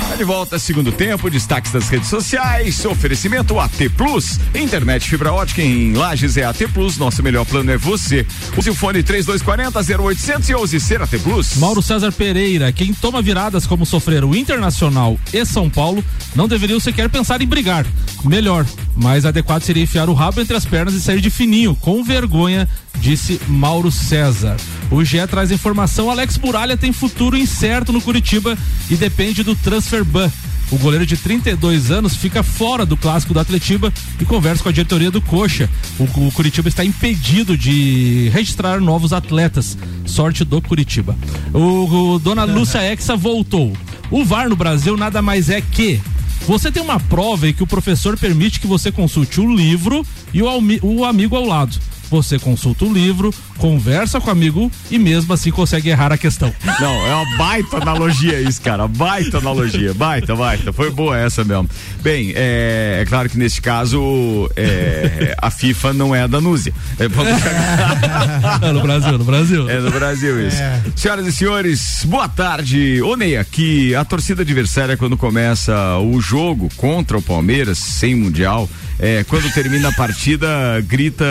[SPEAKER 2] Tá de volta, segundo tempo, destaques das redes sociais, oferecimento AT Plus, internet fibra ótica em Lages é AT Plus, nosso melhor plano é você. Use o fone 3240 0800 e ser AT Plus.
[SPEAKER 3] Mauro César Pereira, quem toma viradas como sofreram o Internacional e São Paulo, não deveriam sequer pensar em brigar. Melhor, mais adequado seria enfiar o rabo entre as pernas e sair de fininho, com vergonha, disse Mauro César. O GE traz informação, Alex Muralha tem futuro incerto no Curitiba e depende do transfer ban. O goleiro de 32 anos fica fora do clássico do Atletiba e conversa com a diretoria do Coxa. O, o Curitiba está impedido de registrar novos atletas. Sorte do Curitiba. O, o Dona Lúcia Exa voltou. O VAR no Brasil nada mais é que você tem uma prova em que o professor permite que você consulte o livro e o, o amigo ao lado. Você consulta o livro, conversa com o amigo e mesmo assim consegue errar a questão.
[SPEAKER 2] Não, é uma baita analogia isso, cara. Baita analogia. Baita, baita. Foi boa essa mesmo. Bem, é, é claro que neste caso é, a FIFA não é a Danúzia. É,
[SPEAKER 3] É no Brasil, no Brasil.
[SPEAKER 2] É no Brasil isso. Senhoras e senhores, boa tarde. Ô Ney, aqui a torcida adversária quando começa o jogo contra o Palmeiras, sem Mundial, é, quando termina a partida, grita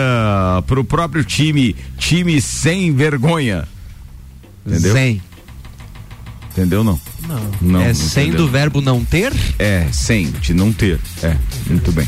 [SPEAKER 2] pro próprio time, time sem vergonha. Entendeu?
[SPEAKER 6] Sem.
[SPEAKER 2] Entendeu não?
[SPEAKER 6] Não.
[SPEAKER 2] Não,
[SPEAKER 6] é
[SPEAKER 2] não
[SPEAKER 6] sem
[SPEAKER 2] entendeu.
[SPEAKER 6] do verbo não ter?
[SPEAKER 2] É, sem, de não ter. É, muito bem.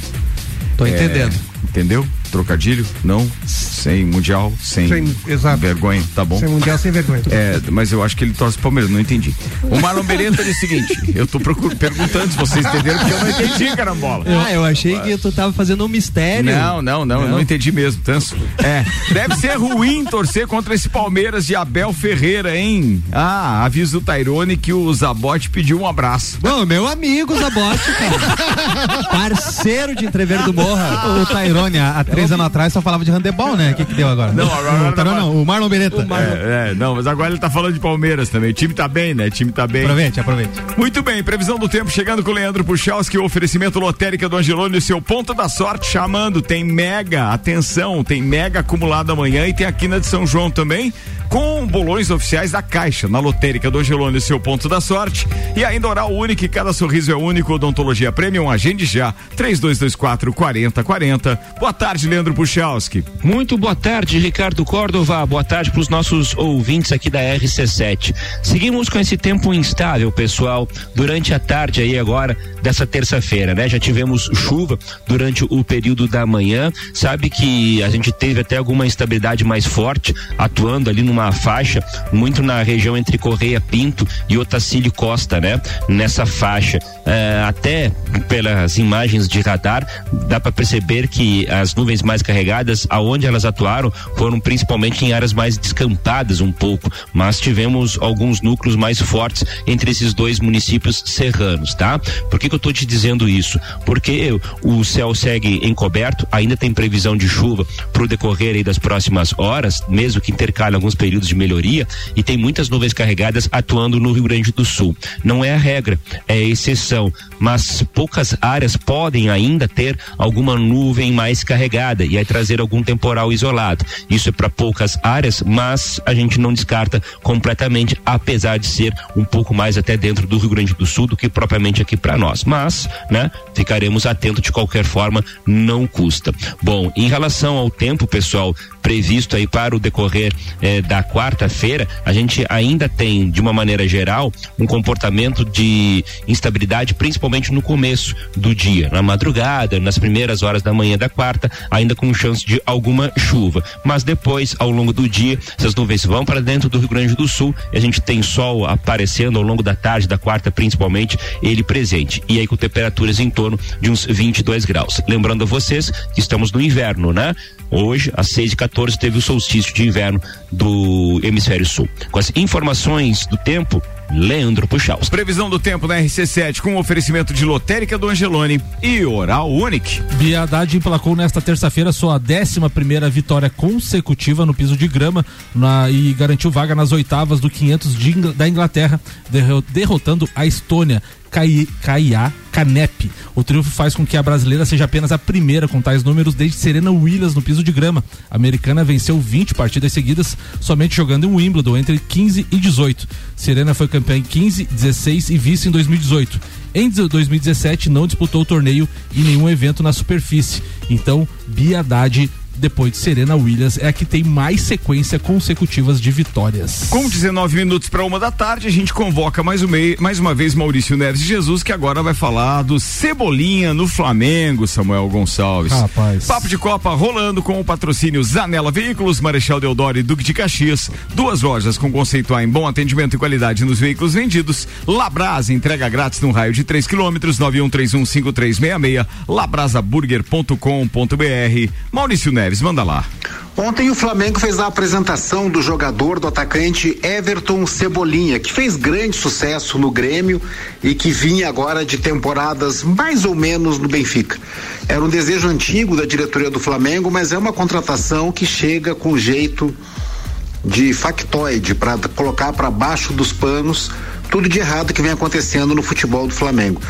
[SPEAKER 6] Tô
[SPEAKER 2] É,
[SPEAKER 6] entendendo.
[SPEAKER 2] Entendeu? Trocadilho? Não. Sem mundial, sem,
[SPEAKER 10] Sem- exato.
[SPEAKER 2] vergonha, tá bom?
[SPEAKER 10] Sem mundial, sem vergonha.
[SPEAKER 2] É, mas eu acho que ele torce Palmeiras, não entendi. O Marlon Beretta disse o seguinte: eu tô perguntando se vocês entenderam, porque eu não entendi, carambola.
[SPEAKER 6] Ah, eu achei que tu tava fazendo um mistério.
[SPEAKER 2] Não, não, não, eu não entendi mesmo, Tanso. É, deve ser ruim torcer contra esse Palmeiras de Abel Ferreira, hein? Ah, aviso do Tairone que o Zabote pediu um abraço.
[SPEAKER 6] Bom, meu amigo Zabote, cara. Parceiro de Entrever do Morra.
[SPEAKER 7] O Tairone, há há três anos atrás, só falava de handebol, né? O que, que deu agora?
[SPEAKER 2] Não, agora
[SPEAKER 7] o Tairone não, o Marlon Beretta.
[SPEAKER 2] É, é, não, mas agora ele tá falando de Palmeiras também. O time tá bem, né? O time tá bem.
[SPEAKER 7] Aproveite, aproveite.
[SPEAKER 2] Muito bem, previsão do tempo chegando com o Leandro Puchalski, o oferecimento lotérica do Angelone, seu ponto da sorte chamando. Tem mega, atenção, tem mega acumulado amanhã e tem aqui na de São João também, com bolões oficiais da Caixa, na lotérica do Angelone, seu ponto da sorte. E ainda oral único, cada sorriso é único, odontologia premium, agende já, 3224 4040. Boa tarde, Leandro Puchalski.
[SPEAKER 16] Muito boa tarde, Ricardo Córdova. Boa tarde para os nossos ouvintes aqui da RC7. Seguimos com esse tempo instável, pessoal, durante a tarde aí agora dessa terça-feira, né? Já tivemos chuva durante o período da manhã. Sabe que a gente teve até alguma instabilidade mais forte atuando ali numa uma faixa muito na região entre Correia Pinto e Otacílio Costa, né? Nessa faixa. É, até pelas imagens de radar, dá para perceber que as nuvens mais carregadas, aonde elas atuaram, foram principalmente em áreas mais descampadas um pouco, mas tivemos alguns núcleos mais fortes entre esses dois municípios serranos, tá? Por que, que eu tô te dizendo isso? Porque o céu segue encoberto, ainda tem previsão de chuva pro decorrer aí das próximas horas, mesmo que intercale alguns períodos de melhoria, e tem muitas nuvens carregadas atuando no Rio Grande do Sul. Não é a regra, é a exceção, mas poucas áreas podem ainda ter alguma nuvem mais carregada e aí trazer algum temporal isolado. Isso é para poucas áreas, mas a gente não descarta completamente, apesar de ser um pouco mais até dentro do Rio Grande do Sul do que propriamente aqui para nós. Mas, né, ficaremos atentos de qualquer forma, não custa. Bom, em relação ao tempo, pessoal, previsto aí para o decorrer eh, da quarta-feira, a gente ainda tem, de uma maneira geral, um comportamento de instabilidade, principalmente no começo do dia, na madrugada, nas primeiras horas da manhã da quarta, ainda com chance de alguma chuva. Mas depois, ao longo do dia, essas nuvens vão para dentro do Rio Grande do Sul e a gente tem sol aparecendo ao longo da tarde, da quarta principalmente, ele presente. E aí com temperaturas em torno de uns 22 graus. Lembrando a vocês que estamos no inverno, né? Hoje, às 6 e 14 teve o solstício de inverno do hemisfério sul. Com as informações do tempo, Leandro Puxaus.
[SPEAKER 2] Previsão do tempo na RC7 com oferecimento de lotérica do Angelone e Oral Unique.
[SPEAKER 3] Bia Haddad emplacou nesta terça-feira sua 11 primeira vitória consecutiva no piso de grama na, e garantiu vaga nas oitavas do 500 de, da Inglaterra, derrotando a Estônia Kaia Canep. O triunfo faz com que a brasileira seja apenas a primeira com tais números desde Serena Williams no piso de grama. A americana venceu 20 partidas seguidas, somente jogando em Wimbledon entre 15 e 18. Serena foi campeã em 15, 16 e vice em 2018. Em 2017 não disputou o torneio e nenhum evento na superfície. Então, Bia Haddad depois de Serena Williams, é a que tem mais sequência consecutivas de vitórias.
[SPEAKER 2] Com 19 minutos para uma da tarde, a gente convoca mais, um mei, mais uma vez Maurício Neves Jesus, que agora vai falar do Cebolinha no Flamengo, Samuel Gonçalves.
[SPEAKER 3] Rapaz.
[SPEAKER 2] Papo de Copa rolando com o patrocínio Zanela Veículos, Marechal Deodoro e Duque de Caxias. Duas lojas com conceito A em bom atendimento e qualidade nos veículos vendidos. Labrasa, entrega grátis no raio de 3 quilômetros, 91315366, labrasaburger.com.br. Maurício Neves Neves, manda lá.
[SPEAKER 8] Ontem o Flamengo fez a apresentação do jogador do atacante Everton Cebolinha, que fez grande sucesso no Grêmio e que vinha agora de temporadas mais ou menos no Benfica. Era um desejo antigo da diretoria do Flamengo, mas é uma contratação que chega com jeito de factoide para colocar para baixo dos panos tudo de errado que vem acontecendo no futebol do Flamengo.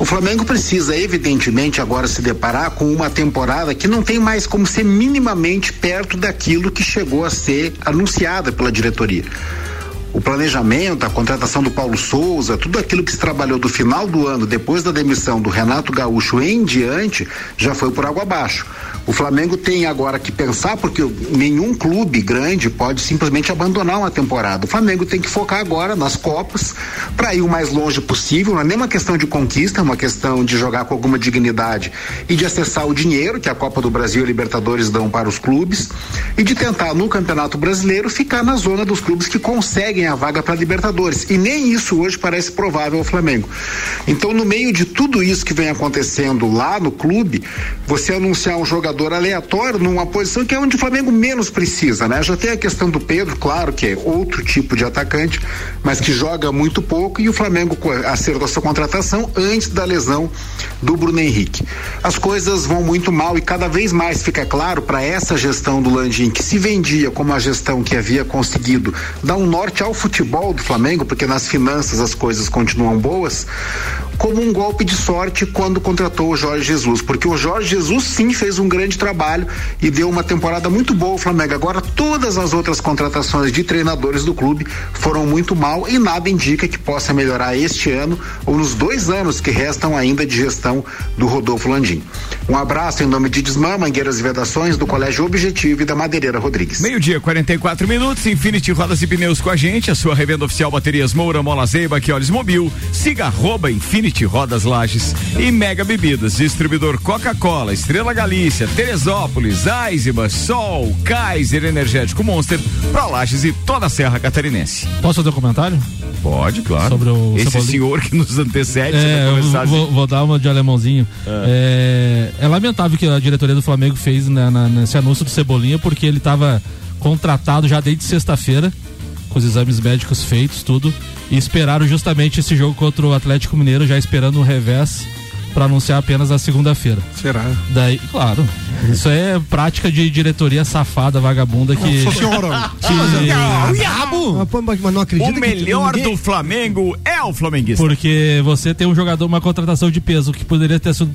[SPEAKER 8] O Flamengo precisa, evidentemente, agora se deparar com uma temporada que não tem mais como ser minimamente perto daquilo que chegou a ser anunciada pela diretoria. O planejamento, a contratação do Paulo Souza, tudo aquilo que se trabalhou do final do ano, depois da demissão do Renato Gaúcho em diante, já foi por água abaixo. O Flamengo tem agora que pensar, porque nenhum clube grande pode simplesmente abandonar uma temporada. O Flamengo tem que focar agora nas Copas para ir o mais longe possível. Não é nem uma questão de conquista, é uma questão de jogar com alguma dignidade e de acessar o dinheiro que a Copa do Brasil e a Libertadores dão para os clubes e de tentar no Campeonato Brasileiro ficar na zona dos clubes que conseguem a vaga para Libertadores. E nem isso hoje parece provável ao Flamengo. Então, no meio de tudo isso que vem acontecendo lá no clube, você anunciar um jogador jogador aleatório numa posição que é onde o Flamengo menos precisa, né? Já tem a questão do Pedro, claro que é outro tipo de atacante, mas que joga muito pouco e o Flamengo acertou sua contratação antes da lesão do Bruno Henrique. As coisas vão muito mal e cada vez mais fica claro para essa gestão do Landim que se vendia como a gestão que havia conseguido dar um norte ao futebol do Flamengo, porque nas finanças as coisas continuam boas, como um golpe de sorte quando contratou o Jorge Jesus, porque o Jorge Jesus sim fez um grande grande trabalho e deu uma temporada muito boa ao Flamengo. Agora, todas as outras contratações de treinadores do clube foram muito mal e nada indica que possa melhorar este ano ou nos dois anos que restam ainda de gestão do Rodolfo Landim. Um abraço em nome de Desmã, Mangueiras e Vedações, do Colégio Objetivo e da Madeireira Rodrigues.
[SPEAKER 2] Meio-dia, 44 minutos, Infinity Rodas e Pneus com a gente, a sua revenda oficial Baterias Moura, Mola Zeiba, que mobil. Siga arroba Infinity Rodas Lages e Mega Bebidas, distribuidor Coca-Cola, Estrela Galícia, Teresópolis, Eisenbahn, Sol, Kaiser Energético Monster, para Lages e toda a Serra Catarinense.
[SPEAKER 3] Posso fazer um comentário?
[SPEAKER 2] Pode, claro.
[SPEAKER 3] Sobre o
[SPEAKER 2] Esse
[SPEAKER 3] Cebolinha?
[SPEAKER 2] senhor que nos antecede,
[SPEAKER 3] É, eu vou, vou dar uma de alemãozinho. É. é lamentável que a diretoria do Flamengo fez né, na- nesse anúncio do Cebolinha, porque ele estava contratado já desde sexta-feira, com os exames médicos feitos, tudo, e esperaram justamente esse jogo contra o Atlético Mineiro, já esperando o revés para anunciar apenas na segunda-feira.
[SPEAKER 11] Será?
[SPEAKER 3] Daí, claro, isso é prática de diretoria safada, vagabunda que.
[SPEAKER 10] Nossa senhora.
[SPEAKER 3] que-
[SPEAKER 10] Diabo! Mas não acredito
[SPEAKER 2] O melhor
[SPEAKER 10] que ninguém-
[SPEAKER 2] do Flamengo é o flamenguista.
[SPEAKER 3] Porque você tem um jogador, uma contratação de peso que poderia ter sido,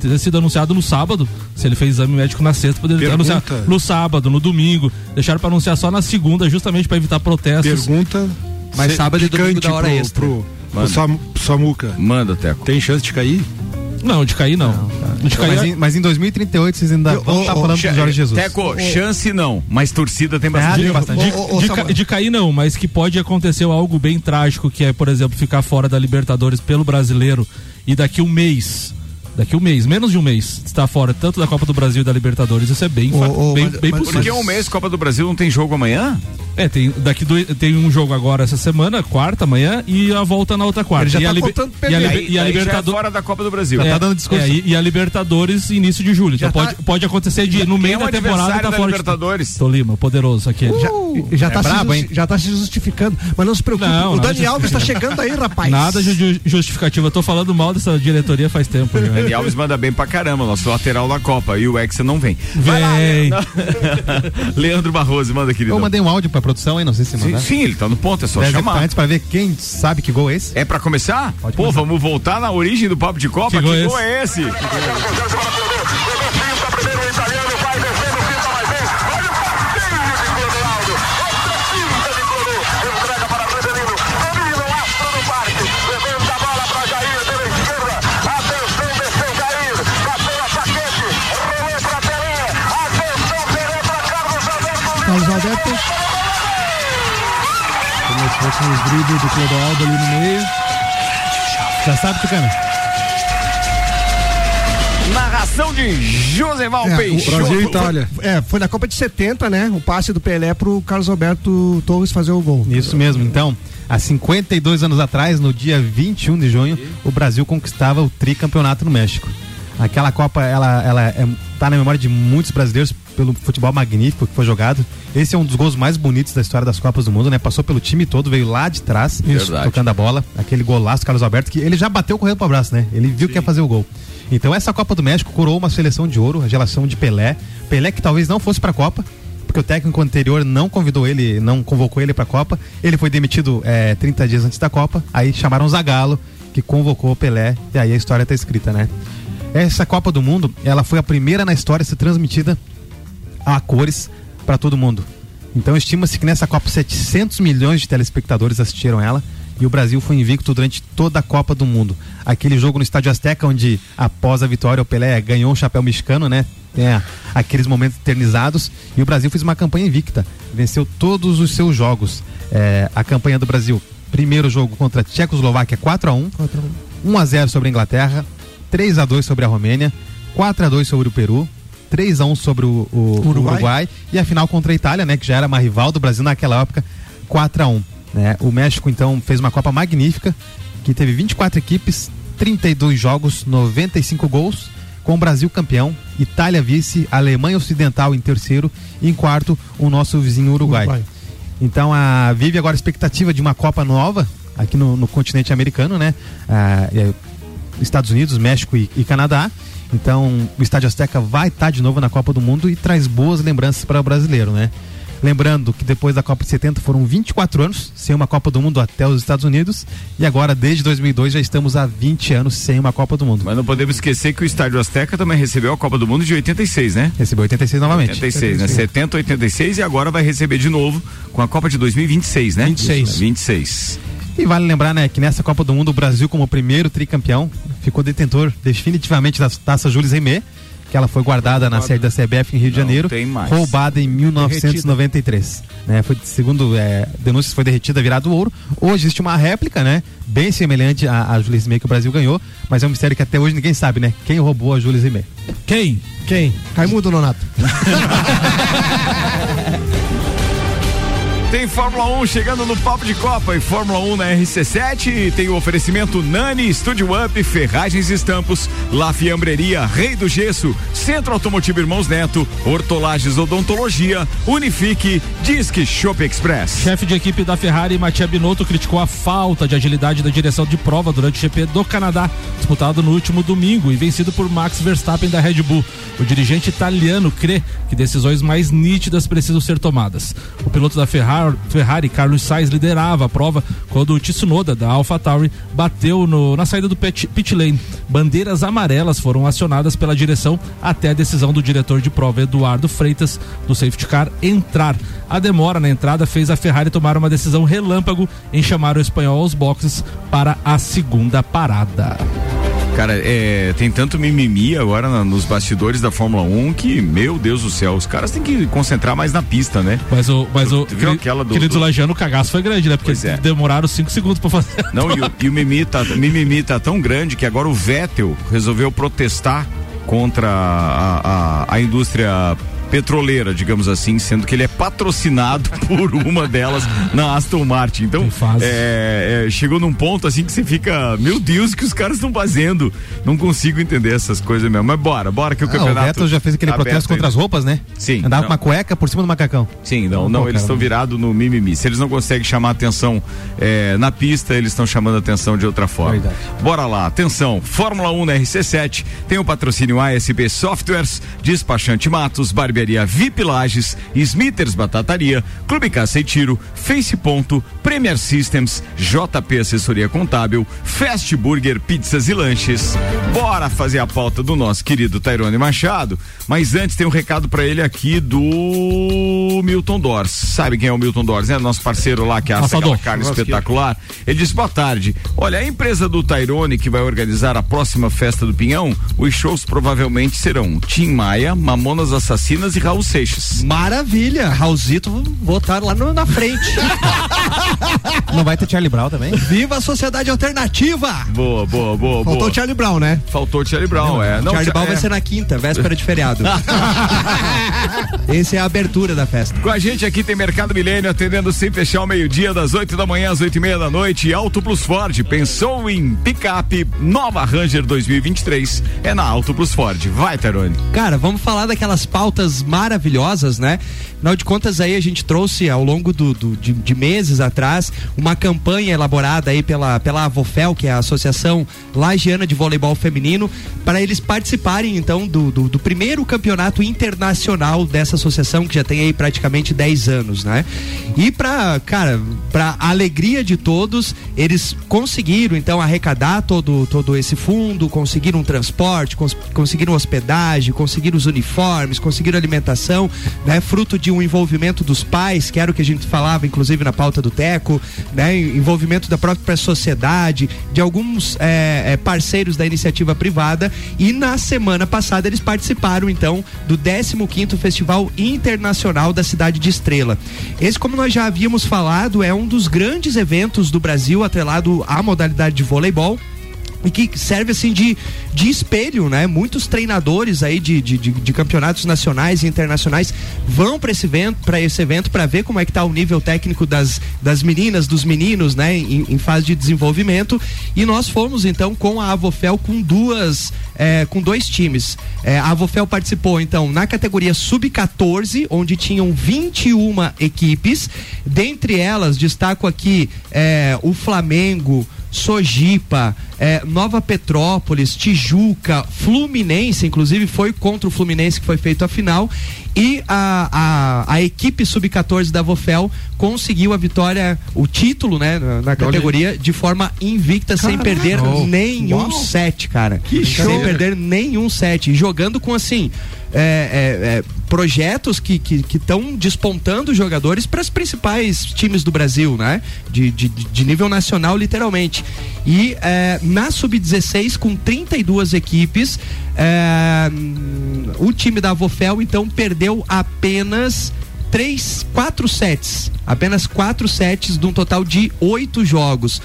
[SPEAKER 3] ter sido anunciado no sábado. Se ele fez exame médico na sexta, poderia ter
[SPEAKER 11] Pergunta.
[SPEAKER 3] anunciado no sábado, no domingo. Deixaram pra anunciar só na segunda, justamente pra evitar protestos.
[SPEAKER 11] Pergunta.
[SPEAKER 6] Mas sábado e domingo da hora
[SPEAKER 11] pro,
[SPEAKER 6] extra.
[SPEAKER 11] Pro,
[SPEAKER 2] Manda.
[SPEAKER 11] Sam- Samuca.
[SPEAKER 2] Manda, Teco.
[SPEAKER 11] Tem chance de cair?
[SPEAKER 3] Não, de cair não. De cair
[SPEAKER 7] Mas em, mas em 2038 vocês ainda vão estar falando do Jorge Jesus.
[SPEAKER 2] Teco, chance não, mas torcida tem
[SPEAKER 7] Ah,
[SPEAKER 2] bastante.
[SPEAKER 7] tem bastante.
[SPEAKER 3] De, de ca- de cair não, mas que pode acontecer algo bem trágico, que é, por exemplo, ficar fora da Libertadores pelo brasileiro e daqui um mês. Daqui um mês, menos de um mês, está fora tanto da Copa do Brasil e da Libertadores. Isso é bem,
[SPEAKER 10] Ô, ô,
[SPEAKER 3] bem,
[SPEAKER 10] mas-
[SPEAKER 3] bem
[SPEAKER 10] mas-
[SPEAKER 3] possível.
[SPEAKER 2] Porque um mês Copa do Brasil não tem jogo amanhã?
[SPEAKER 3] É, tem, daqui do, tem um jogo agora essa semana, quarta, amanhã, e a volta na outra quarta.
[SPEAKER 10] Ele já
[SPEAKER 3] e,
[SPEAKER 10] tá
[SPEAKER 3] a liber-
[SPEAKER 10] contando
[SPEAKER 3] e a, liber-
[SPEAKER 2] Aí,
[SPEAKER 3] e a
[SPEAKER 2] já é
[SPEAKER 3] Libertadores.
[SPEAKER 2] fora da Copa do Brasil.
[SPEAKER 3] É,
[SPEAKER 7] tá dando discurso.
[SPEAKER 3] é, e, e a Libertadores início de julho.
[SPEAKER 10] Já
[SPEAKER 3] então
[SPEAKER 10] tá-
[SPEAKER 3] pode, pode acontecer de no meio
[SPEAKER 2] é
[SPEAKER 3] da temporada tá
[SPEAKER 2] da
[SPEAKER 3] fora
[SPEAKER 2] Libertadores?
[SPEAKER 3] de Tolima, poderoso aquele.
[SPEAKER 10] Já, já, tá
[SPEAKER 7] é
[SPEAKER 10] se
[SPEAKER 7] brabo,
[SPEAKER 10] justi- já tá se justificando. Mas não se preocupe,
[SPEAKER 3] Não,
[SPEAKER 10] o Dani Alves tá chegando aí, rapaz.
[SPEAKER 3] Nada de ju- justificativa. Eu tô falando mal dessa diretoria faz tempo. já.
[SPEAKER 2] Dani Alves manda bem pra caramba, nosso lateral da Copa. E o Hexa não vem. Vai lá,
[SPEAKER 3] Vem.
[SPEAKER 2] Leandro Barroso, manda, querido.
[SPEAKER 7] Eu mandei um áudio pra produção aí, não sei se
[SPEAKER 2] Sim,
[SPEAKER 7] mandar.
[SPEAKER 2] sim, ele tá no ponto, é só
[SPEAKER 7] Deve
[SPEAKER 2] chamar.
[SPEAKER 7] estar antes pra ver quem sabe que gol é esse.
[SPEAKER 2] É pra começar?
[SPEAKER 7] Pode
[SPEAKER 2] Pô,
[SPEAKER 7] começar.
[SPEAKER 2] vamos voltar na origem do papo de Copa?
[SPEAKER 3] Que
[SPEAKER 2] Que,
[SPEAKER 3] gol é
[SPEAKER 2] gol é esse?
[SPEAKER 10] Carlos Começou com os dribles do Clodoaldo ali no meio.
[SPEAKER 7] Já sabe, Tucano?
[SPEAKER 2] Narração de Joseval
[SPEAKER 10] É, o
[SPEAKER 2] Peixoto.
[SPEAKER 11] Brasil e
[SPEAKER 10] Foi-
[SPEAKER 11] Itália.
[SPEAKER 10] É, foi na Copa de 70, né? O passe do Pelé pro Carlos Alberto Torres fazer o gol.
[SPEAKER 7] Isso mesmo. Então, há 52 anos atrás, no dia 21 de junho, o Brasil conquistava o tricampeonato no México. Aquela Copa, ela, ela é, tá na memória de muitos brasileiros pelo futebol magnífico que foi jogado. Esse é um dos gols mais bonitos da história das Copas do Mundo, né? Passou pelo time todo, veio lá de trás,
[SPEAKER 2] Verdade.
[SPEAKER 7] tocando a bola. Aquele golaço, Carlos Alberto, que ele já bateu correndo pro abraço, né? Ele viu que ia fazer o gol. Então, essa Copa do México coroou uma seleção de ouro, a geração de Pelé. Pelé que talvez não fosse pra Copa, porque o técnico anterior não convidou ele, não convocou ele pra Copa. Ele foi demitido é, 30 dias antes da Copa. Aí chamaram o Zagallo, que convocou o Pelé, e aí a história tá escrita, né? Essa Copa do Mundo, ela foi a primeira na história a ser transmitida a cores para todo mundo. Então estima-se que nessa Copa 700 milhões de telespectadores assistiram ela e o Brasil foi invicto durante toda a Copa do Mundo. Aquele jogo no Estádio Azteca onde após a vitória o Pelé ganhou um chapéu mexicano, né? Tem a- aqueles momentos eternizados e o Brasil fez uma campanha invicta, venceu todos os seus jogos. É, a campanha do Brasil, primeiro jogo contra a Tchecoslováquia 4 a 1, 1 a 0 sobre a Inglaterra, 3 a 2 sobre a Romênia, 4 a 2 sobre o Peru, 3 a 1 sobre o, o-
[SPEAKER 10] Uruguai.
[SPEAKER 7] Uruguai. e a final contra a Itália, né, que já era uma rival do Brasil naquela época, 4 a 1, né? O México então fez uma Copa magnífica, que teve 24 equipes, 32 jogos, 95 gols, com o Brasil campeão, Itália vice, Alemanha Ocidental em terceiro e em quarto o nosso vizinho Uruguai.
[SPEAKER 10] Uruguai.
[SPEAKER 7] Então a vive agora a expectativa de uma Copa nova aqui no, no continente americano, né? Ah, Estados Unidos, México e, e Canadá. Então o Estádio Azteca vai estar de novo na Copa do Mundo e traz boas lembranças para o brasileiro, né? Lembrando que depois da Copa de 70 foram 24 anos sem uma Copa do Mundo até os Estados Unidos e agora desde 2002 já estamos há 20 anos sem uma Copa do Mundo.
[SPEAKER 2] Mas não podemos esquecer que o Estádio Azteca também recebeu a Copa do Mundo de 86, né?
[SPEAKER 7] Recebeu 86 novamente.
[SPEAKER 2] 86, né? 70, 86 e agora vai receber de novo com a Copa de 2026, né?
[SPEAKER 3] 26.
[SPEAKER 2] 26.
[SPEAKER 7] E vale lembrar, né, que nessa Copa do Mundo o Brasil, como primeiro tricampeão, ficou detentor definitivamente da taça Jules Rimet, que ela foi guardada na sede da CBF em Rio de Janeiro,
[SPEAKER 2] tem mais.
[SPEAKER 7] roubada em 1993. Né? Foi, segundo é, denúncias, foi derretida, virado ouro. Hoje existe uma réplica, né? Bem semelhante à, à Jules Rimet que o Brasil ganhou, mas é um mistério que até hoje ninguém sabe, né? Quem roubou a Jules Rimet?
[SPEAKER 3] Quem?
[SPEAKER 10] Quem? Raimundo Nonato.
[SPEAKER 2] Tem Fórmula 1 chegando no Papo de Copa e Fórmula 1 na RC7. Tem o oferecimento Nani, Estúdio Up, Ferragens e Estampos, La Fiambreria, Rei do Gesso, Centro Automotivo Irmãos Neto, Hortolagens Odontologia, Unifique, Disque Shop Express.
[SPEAKER 3] Chefe de equipe da Ferrari, Mattia Binotto, criticou a falta de agilidade da direção de prova durante o GP do Canadá, disputado no último domingo e vencido por Max Verstappen da Red Bull. O dirigente italiano crê que decisões mais nítidas precisam ser tomadas. O piloto da Ferrari, Ferrari Carlos Sainz, liderava a prova quando o Tsunoda da AlphaTauri bateu no- na saída do pit, pit lane. Bandeiras amarelas foram acionadas pela direção até a decisão do diretor de prova Eduardo Freitas do safety car entrar. A demora na entrada fez a Ferrari tomar uma decisão relâmpago em chamar o espanhol aos boxes para a segunda parada.
[SPEAKER 2] Cara, é, tem tanto mimimi agora na- nos bastidores da Fórmula 1 que, meu Deus do céu, os caras têm que concentrar mais na pista, né?
[SPEAKER 3] Mas o, mas o
[SPEAKER 2] Tu viu aquela do-
[SPEAKER 3] querido
[SPEAKER 2] do-
[SPEAKER 3] Lajano, o cagaço foi grande, né? Porque
[SPEAKER 2] é.
[SPEAKER 3] demoraram cinco segundos pra fazer.
[SPEAKER 2] Não, e o, e o mimimi, tá, mimimi tá tão grande que agora o Vettel resolveu protestar contra a, a, a indústria petroleira, digamos assim, sendo que ele é patrocinado por uma delas na Aston Martin. Então, é, é, chegou num ponto assim que você fica, meu Deus, o que os caras estão fazendo? Não consigo entender essas coisas mesmo. Mas bora, bora que o
[SPEAKER 7] Ah, o
[SPEAKER 2] campeonato.
[SPEAKER 7] Vettel já fez aquele protesto contra as
[SPEAKER 2] ainda.
[SPEAKER 7] roupas, né?
[SPEAKER 2] Sim.
[SPEAKER 7] Andava
[SPEAKER 2] não.
[SPEAKER 7] com uma cueca por cima do macacão.
[SPEAKER 2] Sim, não, não,
[SPEAKER 7] cara,
[SPEAKER 2] eles estão virados no mimimi. Se eles não conseguem chamar atenção eh, na pista, eles estão chamando atenção de outra forma. Bora lá, atenção, Fórmula 1 na RC7, tem o patrocínio ASB Softwares, Despachante Matos, Barbearia VIP Lages, Smithers Batataria, Clube Caça e Tiro, Face Ponto, Premier Systems, JP Assessoria Contábil, Fast Burger Pizzas e Lanches. Bora fazer a pauta do nosso querido Tairone Machado, mas antes tem um recado pra ele aqui do Milton Dors. Sabe quem é o Milton Dors, né? Nosso parceiro lá que assa
[SPEAKER 3] Assador.
[SPEAKER 2] aquela carne espetacular. Ele disse boa tarde. Olha, a empresa do Tairone que vai organizar a próxima festa do Pinhão, os shows provavelmente serão Tim Maia, Mamonas Assassinas e Raul Seixas.
[SPEAKER 6] Maravilha, Raulzito, vou estar lá no- na frente.
[SPEAKER 7] Não vai ter Charlie Brown também?
[SPEAKER 6] Viva a sociedade alternativa!
[SPEAKER 2] Boa, boa, boa,
[SPEAKER 6] Faltou
[SPEAKER 2] boa.
[SPEAKER 6] o Charlie Brown, né?
[SPEAKER 2] Faltou o Charlie Brown, é. Não,
[SPEAKER 6] Charlie
[SPEAKER 2] Cha-
[SPEAKER 6] Brown
[SPEAKER 2] é.
[SPEAKER 6] vai ser na quinta, véspera de feriado. Esse é a abertura da festa.
[SPEAKER 2] Com a gente aqui tem Mercado Milênio atendendo sem fechar ao meio-dia, das 8 da manhã às 8 e meia da noite. Auto Plus Ford pensou em picape nova Ranger 2023 é na Auto Plus Ford. Vai, Tarone.
[SPEAKER 6] Cara, vamos falar daquelas pautas maravilhosas, né? Afinal de contas, aí a gente trouxe ao longo do, do- de, de meses atrás uma campanha elaborada aí pela, pela Avofel, que é a Associação Lagiana de Voleibol Feminino, para eles participarem então do, do, do primeiro campeonato internacional dessa associação, que já tem aí praticamente 10 anos, né? E pra, cara, pra alegria de todos, eles conseguiram então arrecadar todo, todo esse fundo, conseguiram transporte, cons- conseguiram hospedagem, conseguiram os uniformes, conseguiram alimentação, né? Fruto de um envolvimento dos pais, que era o que a gente falava, inclusive na pauta do Teco, né? Envolvimento da própria sociedade, de alguns é, é, parceiros da iniciativa privada e na semana passada eles participaram então do 15º Festival Internacional da Cidade de Estrela. Esse, como nós já havíamos falado, é um dos grandes eventos do Brasil atrelado à modalidade de voleibol e que serve assim de, de espelho, né? Muitos treinadores aí de, de, de, campeonatos nacionais e internacionais vão para esse evento, para esse evento para ver como é que tá o nível técnico das, das meninas, dos meninos, né? Em, em fase de desenvolvimento. E nós fomos então com a Avofel com duas, é, com dois times. É, a Avofel participou então na categoria sub-14, onde tinham 21 equipes. Dentre elas destaco aqui é, o Flamengo. Sojipa, eh, Nova Petrópolis, Tijuca, Fluminense, inclusive foi contra o Fluminense que foi feito a final. E a, a, a equipe sub-14 da Vofel conseguiu a vitória, o título, né, na, na categoria, de forma invicta, sem
[SPEAKER 10] Caraca.
[SPEAKER 6] perder
[SPEAKER 10] Oh.
[SPEAKER 6] nenhum
[SPEAKER 10] Uau.
[SPEAKER 6] set, cara.
[SPEAKER 10] Que
[SPEAKER 6] sem
[SPEAKER 10] show.
[SPEAKER 6] perder nenhum set. E jogando com assim. é, é, é, projetos que estão despontando jogadores para os principais times do Brasil, né? De, de, de nível nacional, literalmente. E é, na Sub-16, com 32 equipes, é, o time da Vofel, então, perdeu apenas três, quatro sets. Apenas quatro sets de um total de oito jogos.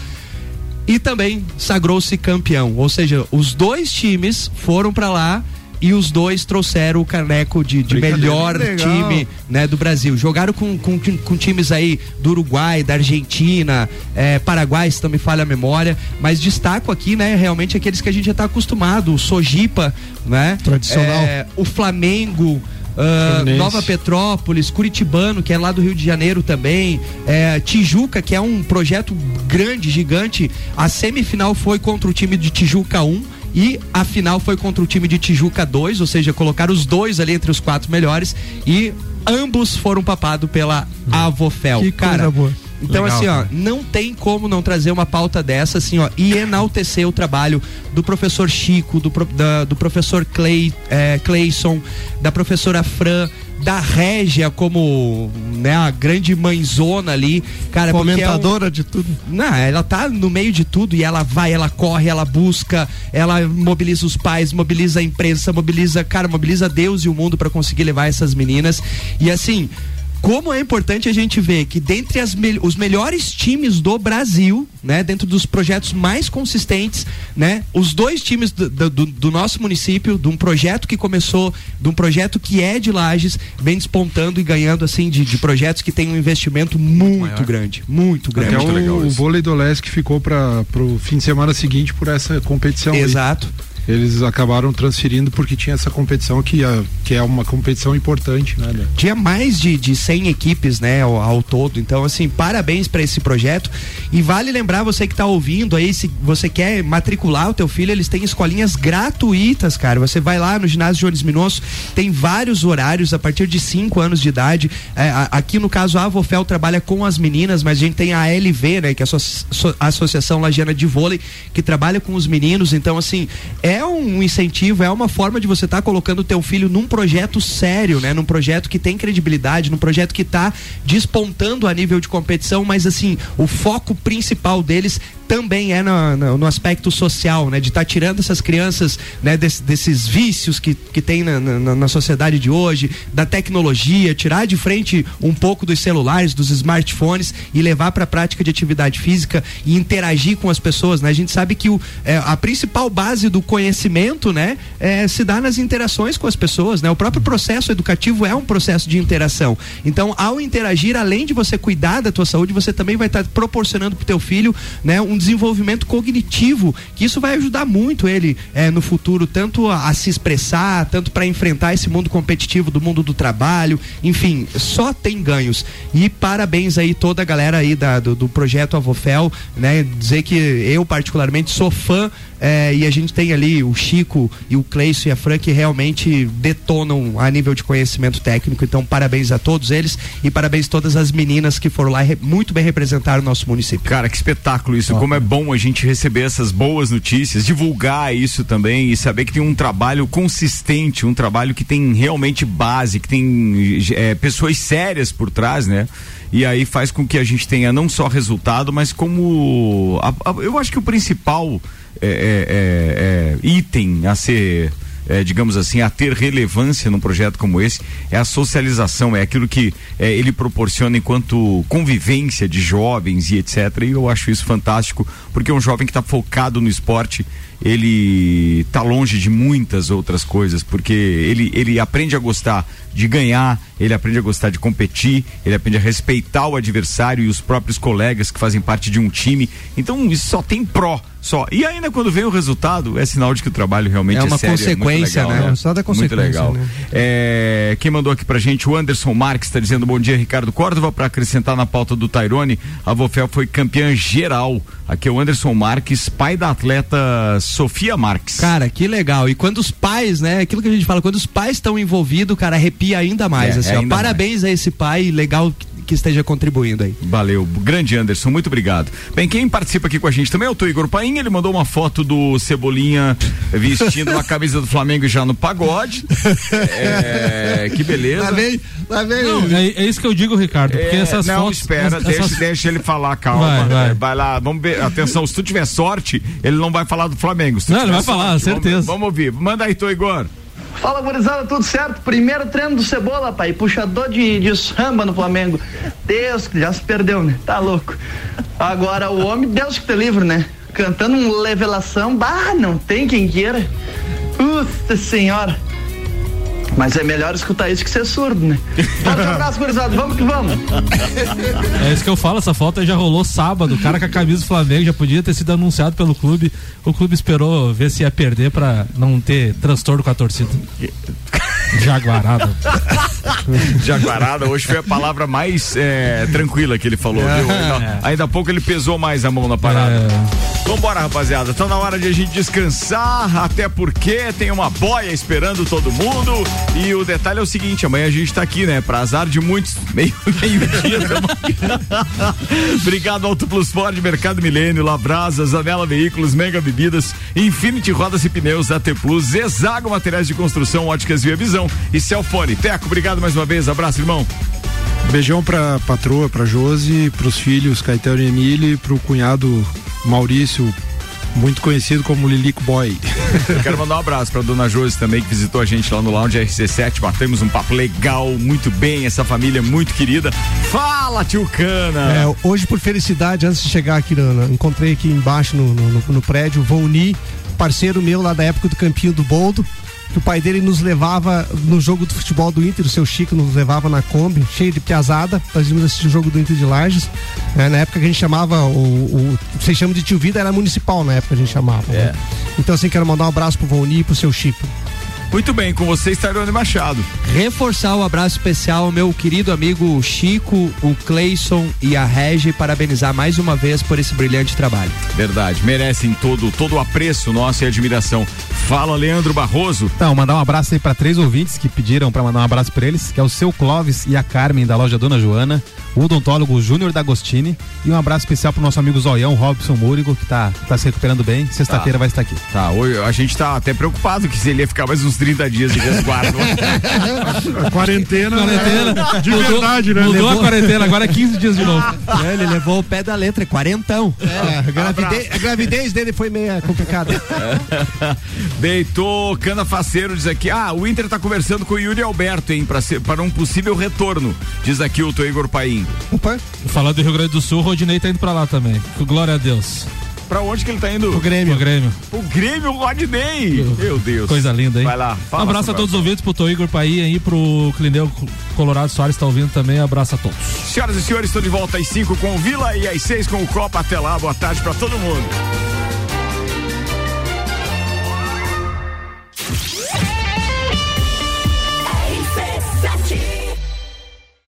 [SPEAKER 6] E também sagrou-se campeão. Ou seja, os dois times foram para lá e os dois trouxeram o caneco de, de melhor time né, do Brasil. Jogaram com, com, com, times aí do Uruguai, da Argentina, é, Paraguai, se não me falha a memória, mas destaco aqui, né, realmente aqueles que a gente já está acostumado, o Sojipa, né?
[SPEAKER 10] Tradicional.
[SPEAKER 6] É, o Flamengo. Uh, Nova Petrópolis, Curitibano, que é lá do Rio de Janeiro também, é, Tijuca, que é um projeto grande, gigante. A semifinal foi contra o time de Tijuca 1 e a final foi contra o time de Tijuca 2, ou seja, colocaram os dois ali entre os quatro melhores e ambos foram papados pela Avofel.
[SPEAKER 10] Que Cara, boa.
[SPEAKER 6] Então, Legal, assim, ó, não tem como não trazer uma pauta dessa, assim, ó, e enaltecer o trabalho do professor Chico, do, da, do professor Clay, é, Clayson, da professora Fran, da Régia como né, a grande mãezona ali, cara,
[SPEAKER 10] comentadora
[SPEAKER 6] é um...
[SPEAKER 10] de tudo.
[SPEAKER 6] Não, ela tá no meio de tudo e ela vai, ela corre, ela busca, ela mobiliza os pais, mobiliza a imprensa, mobiliza, cara, mobiliza Deus e o mundo para conseguir levar essas meninas. E assim, como é importante a gente ver que dentre as me os melhores times do Brasil, né, dentro dos projetos mais consistentes, né, os dois times do, do, do, nosso município, de um projeto que começou, de um projeto que é de Lages, vem despontando e ganhando assim de, de projetos que tem um investimento muito grande, muito grande.
[SPEAKER 11] Até
[SPEAKER 6] muito
[SPEAKER 11] o, o vôlei do Leste ficou para o fim de semana seguinte por essa competição.
[SPEAKER 6] Exato.
[SPEAKER 11] Aí eles acabaram transferindo porque tinha essa competição que, a, que é uma competição importante, né?
[SPEAKER 6] Tinha mais de, de 100 equipes, né, ao, ao todo. Então, assim, parabéns para esse projeto. E vale lembrar você que está ouvindo aí, se você quer matricular o teu filho, eles têm escolinhas gratuitas, cara. Você vai lá no ginásio Jones Minosso, tem vários horários a partir de 5 anos de idade. É, a, aqui no caso a Avofel trabalha com as meninas, mas a gente tem a LV, né, que é a Associação Lagiana de Vôlei, que trabalha com os meninos. Então, assim, é é um incentivo, é uma forma de você estar tá colocando o teu filho num projeto sério, né? Num projeto que tem credibilidade, num projeto que está despontando a nível de competição, mas assim, o foco principal deles também é no, no, no aspecto social, né? De estar tá tirando essas crianças, né? Des, desses vícios que, que tem na, na, na, sociedade de hoje, da tecnologia, tirar de frente um pouco dos celulares, dos smartphones e levar para a prática de atividade física e interagir com as pessoas, né? A gente sabe que o, é, a principal base do conhecimento, né? É, se dá nas interações com as pessoas, né? O próprio processo educativo é um processo de interação. Então, ao interagir, além de você cuidar da tua saúde, você também vai estar tá proporcionando para o teu filho, né? Um desenvolvimento cognitivo, que isso vai ajudar muito ele é, no futuro, tanto a, a se expressar, tanto para enfrentar esse mundo competitivo do mundo do trabalho, enfim, só tem ganhos. E parabéns aí toda a galera aí da, do, do projeto Avofel, né? Dizer que eu particularmente sou fã é, e a gente tem ali o Chico e o Cleison e a Fran que realmente detonam a nível de conhecimento técnico. Então, parabéns a todos eles e parabéns a todas as meninas que foram lá e muito bem representar o nosso município.
[SPEAKER 2] Cara, que espetáculo isso. Como é bom a gente receber essas boas notícias, divulgar isso também e saber que tem um trabalho consistente, um trabalho que tem realmente base, que tem é, pessoas sérias por trás, né? e aí faz com que a gente tenha não só resultado, mas como a, a, eu acho que o principal é, é, é, é, item a ser é, digamos assim, a ter relevância num projeto como esse é a socialização, é aquilo que é, ele proporciona enquanto convivência de jovens e etc. E eu acho isso fantástico, porque um jovem que está focado no esporte, ele está longe de muitas outras coisas, porque ele, ele aprende a gostar de ganhar, ele aprende a gostar de competir, ele aprende a respeitar o adversário e os próprios colegas que fazem parte de um time. Então isso só tem pró só. E ainda quando vem o resultado, é sinal de que o trabalho realmente é,
[SPEAKER 6] uma
[SPEAKER 2] é sério,
[SPEAKER 6] consequência,
[SPEAKER 2] é legal,
[SPEAKER 6] né?
[SPEAKER 2] né?
[SPEAKER 10] Só da consequência.
[SPEAKER 2] Muito legal.
[SPEAKER 10] Né?
[SPEAKER 2] É, quem mandou aqui pra gente, o Anderson Marques, está dizendo bom dia, Ricardo Córdova, para acrescentar na pauta do Tairone, a Vofel foi campeã geral. Aqui é o Anderson Marques, pai da atleta Sofia Marques.
[SPEAKER 6] Cara, que legal. E quando os pais, né? Aquilo que a gente fala, quando os pais estão envolvidos, cara, arrepia ainda mais. É, assim, ó, ainda parabéns mais. a esse pai, legal que esteja contribuindo aí.
[SPEAKER 2] Valeu, grande Anderson, muito obrigado. Bem, quem participa aqui com a gente também é o Tô Igor Paim, ele mandou uma foto do Cebolinha vestindo uma camisa do Flamengo já no pagode. É, que beleza.
[SPEAKER 10] Lá vem, lá vem.
[SPEAKER 3] Não, é, é isso que eu digo, Ricardo, porque
[SPEAKER 2] É,
[SPEAKER 3] essas
[SPEAKER 2] não,
[SPEAKER 3] fotos.
[SPEAKER 2] espera,
[SPEAKER 3] essas-
[SPEAKER 2] deixa, deixa ele falar, calma.
[SPEAKER 3] Vai,
[SPEAKER 2] Vai,
[SPEAKER 3] vai.
[SPEAKER 2] lá, vamos ver. Atenção, se tu tiver sorte, ele não vai falar do Flamengo. Se tu
[SPEAKER 3] Não, ele vai falar,
[SPEAKER 2] sorte,
[SPEAKER 3] certeza.
[SPEAKER 2] Vamos, vamos ouvir. Manda aí, Tô Igor.
[SPEAKER 17] Fala, gurizada, tudo certo? Primeiro treino do Cebola, pai. Puxador de, de samba no Flamengo. Deus, já se perdeu, né? Tá louco. Agora, o homem, Deus que te livre, né? Cantando um levelação, bah, não tem quem queira. Puta senhora. Mas é melhor escutar isso que ser surdo, né? Forte abraço, gurizada. Vamos que vamos.
[SPEAKER 3] É isso que eu falo, essa foto já rolou sábado. O cara com a camisa do Flamengo já podia ter sido anunciado pelo clube. O clube esperou ver se ia perder pra não ter transtorno com a torcida. Jaguarada.
[SPEAKER 2] Jaguarada, hoje foi a palavra mais é, tranquila que ele falou, viu? Ainda, ainda há pouco ele pesou mais a mão na parada.
[SPEAKER 3] É.
[SPEAKER 2] Vambora, rapaziada. Tá na hora de a gente descansar, até porque tem uma boia esperando todo mundo. E o detalhe é o seguinte: amanhã a gente tá aqui, né? Pra azar de muitos. Meio, meio-dia tamo aqui. Obrigado, Auto Plus Ford, Mercado Milênio, Labrasa, Zanela Veículos, Mega Bebidas, Infinity Rodas e Pneus, AT Plus, Exago Materiais de Construção, Óticas Via Visão e Celfone. Teco, obrigado mais uma vez. Abraço, irmão.
[SPEAKER 11] Beijão pra patroa, pra Josi, pros filhos Caetano e Emília e pro cunhado Maurício, muito conhecido como Lilico Boy.
[SPEAKER 2] Eu quero mandar um abraço pra dona Josi também, que visitou a gente lá no Lounge RC7. Batemos um papo legal, muito bem, essa família é muito querida. Fala, tio Cana!
[SPEAKER 10] É, hoje, por felicidade, antes de chegar aqui, no- no- encontrei aqui embaixo no, no- no- prédio o Voni, parceiro meu lá da época do Campinho do Boldo. Que o pai dele nos levava no jogo do futebol do Inter, o seu Chico nos levava na Kombi, cheio de piazada. Nós íamos assistir o jogo do Inter de Lages. É, na época que a gente chamava o. o vocês chamam de tio Vida, era municipal na época que a gente chamava. né? Então, assim, quero mandar um abraço pro Voni e pro seu Chico.
[SPEAKER 2] Muito bem, com vocês, Tairone Machado.
[SPEAKER 6] Reforçar o abraço especial ao meu querido amigo Chico, o Cleison e a Regi, parabenizar mais uma vez por esse brilhante trabalho.
[SPEAKER 2] Verdade, merecem todo, todo o apreço nosso e admiração. Fala, Leandro Barroso.
[SPEAKER 7] Então, mandar um abraço aí pra três ouvintes que pediram pra mandar um abraço pra eles, que é o seu Clóvis e a Carmen da loja Dona Joana, o odontólogo Júnior D'Agostini e um abraço especial pro nosso amigo Zoião Robson Múrigo, que tá, tá se recuperando bem. Sexta-feira
[SPEAKER 2] Tá.
[SPEAKER 7] vai estar aqui.
[SPEAKER 2] Tá, hoje a gente tá até preocupado que se ele ia ficar mais uns 30 dias de resguardo.
[SPEAKER 11] quarentena.
[SPEAKER 3] Quarentena.
[SPEAKER 11] De
[SPEAKER 3] Mudou-
[SPEAKER 11] verdade, né?
[SPEAKER 3] Mudou a
[SPEAKER 11] Levou-
[SPEAKER 3] quarentena, agora é 15 dias de novo.
[SPEAKER 6] É, ele levou o pé da letra, é quarentão.
[SPEAKER 10] É, a, gravidez, a gravidez dele foi meio complicada.
[SPEAKER 2] Deitou, Cana Faceiro diz aqui, ah, o Inter tá conversando com o Yuri Alberto, hein, pra ser, para um possível retorno, diz aqui o Igor Paim.
[SPEAKER 10] Opa.
[SPEAKER 3] Falando do Rio Grande do Sul, o Rodinei tá indo pra lá também. Glória a Deus.
[SPEAKER 2] Pra onde que ele tá indo?
[SPEAKER 3] O Grêmio. O Grêmio.
[SPEAKER 2] O Grêmio Rodney. Meu Deus.
[SPEAKER 3] Coisa linda, hein?
[SPEAKER 2] Vai lá.
[SPEAKER 3] Um
[SPEAKER 2] fala,
[SPEAKER 3] abraço a todos os ouvintes, pro Tô Igor Paí aí, pro Clineu Colorado Soares tá ouvindo também. Abraço a todos.
[SPEAKER 2] Senhoras e senhores, estou de volta às 5 com o Vila e às 6 com o Copa. Até lá, boa tarde pra todo mundo.